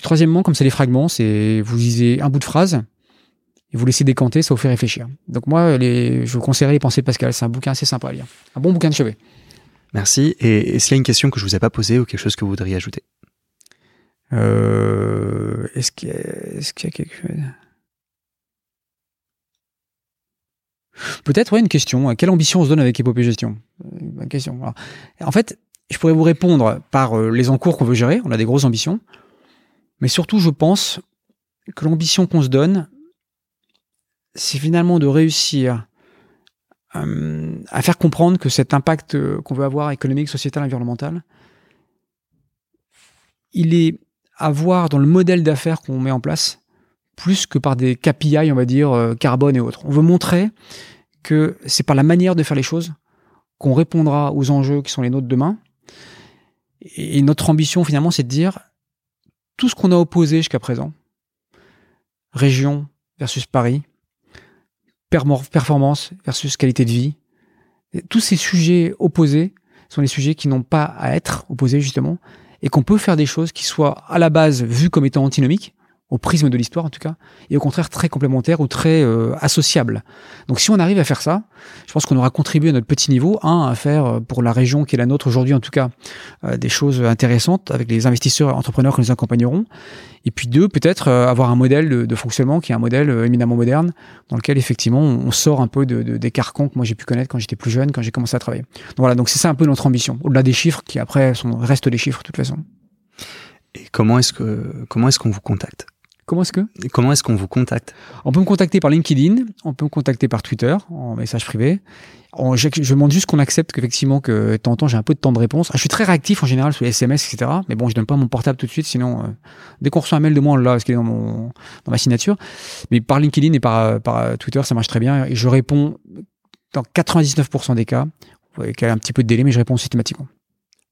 S1: troisièmement, comme c'est les fragments, c'est vous lisez un bout de phrase et vous laissez décanter, ça vous fait réfléchir. Donc moi, les, je vous conseillerais les pensées de Pascal. C'est un bouquin assez sympa à lire. Un bon bouquin de chevet.
S2: Merci. Et est-ce qu'il y a une question que je vous ai pas posée ou quelque chose que vous voudriez ajouter?
S1: Euh, Est-ce qu'il y, a quelque chose? Peut-être, ouais, une question. Quelle ambition on se donne avec Épopée Gestion? Une question. En fait, je pourrais vous répondre par euh, les encours qu'on veut gérer. On a des grosses ambitions. Mais surtout, je pense que l'ambition qu'on se donne, c'est finalement de réussir euh, à faire comprendre que cet impact euh, qu'on veut avoir économique, sociétal, environnemental, il est à voir dans le modèle d'affaires qu'on met en place, plus que par des KPI, on va dire, euh, carbone et autres. On veut montrer que c'est par la manière de faire les choses qu'on répondra aux enjeux qui sont les nôtres demain. Et notre ambition, finalement, c'est de dire, tout ce qu'on a opposé jusqu'à présent, région versus Paris, performance versus qualité de vie, tous ces sujets opposés sont des sujets qui n'ont pas à être opposés justement, et qu'on peut faire des choses qui soient à la base vues comme étant antinomiques, au prisme de l'histoire en tout cas, et au contraire très complémentaires ou très euh, associables. Donc si on arrive à faire ça, je pense qu'on aura contribué à notre petit niveau, un, à faire euh, pour la région qui est la nôtre aujourd'hui en tout cas, euh, des choses intéressantes avec les investisseurs entrepreneurs que nous accompagnerons, et puis deux, peut-être avoir un modèle de, fonctionnement qui est un modèle éminemment moderne, dans lequel effectivement on sort un peu de, des carcans que moi j'ai pu connaître quand j'étais plus jeune, quand j'ai commencé à travailler. Donc voilà, donc c'est ça un peu notre ambition, au-delà des chiffres qui après sont, restent des chiffres de toute façon.
S2: Et comment est-ce que comment est-ce qu'on vous contacte?
S1: Comment est-ce que
S2: Comment est-ce qu'on vous contacte?
S1: On peut me contacter par LinkedIn, on peut me contacter par Twitter en message privé. je, demande juste qu'on accepte qu'effectivement que de temps en temps j'ai un peu de temps de réponse. Ah, je suis très réactif en général sur les SMS, etc. Mais bon, je donne pas mon portable tout de suite, sinon euh, dès qu'on reçoit un mail de moi, on l'a parce qu'il est dans mon dans ma signature. Mais par LinkedIn et par, par Twitter, ça marche très bien et je réponds dans 99% des cas. Vous voyez qu'il y a un petit peu de délai, mais je réponds systématiquement.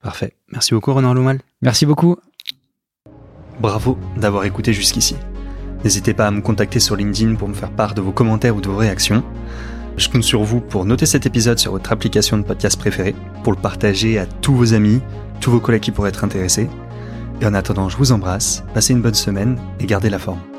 S2: Parfait. Merci beaucoup, Renan Loumal.
S1: Merci beaucoup.
S2: Bravo d'avoir écouté jusqu'ici. N'hésitez pas à me contacter sur LinkedIn pour me faire part de vos commentaires ou de vos réactions. Je compte sur vous pour noter cet épisode sur votre application de podcast préférée, pour le partager à tous vos amis, tous vos collègues qui pourraient être intéressés. Et en attendant, je vous embrasse, passez une bonne semaine et gardez la forme.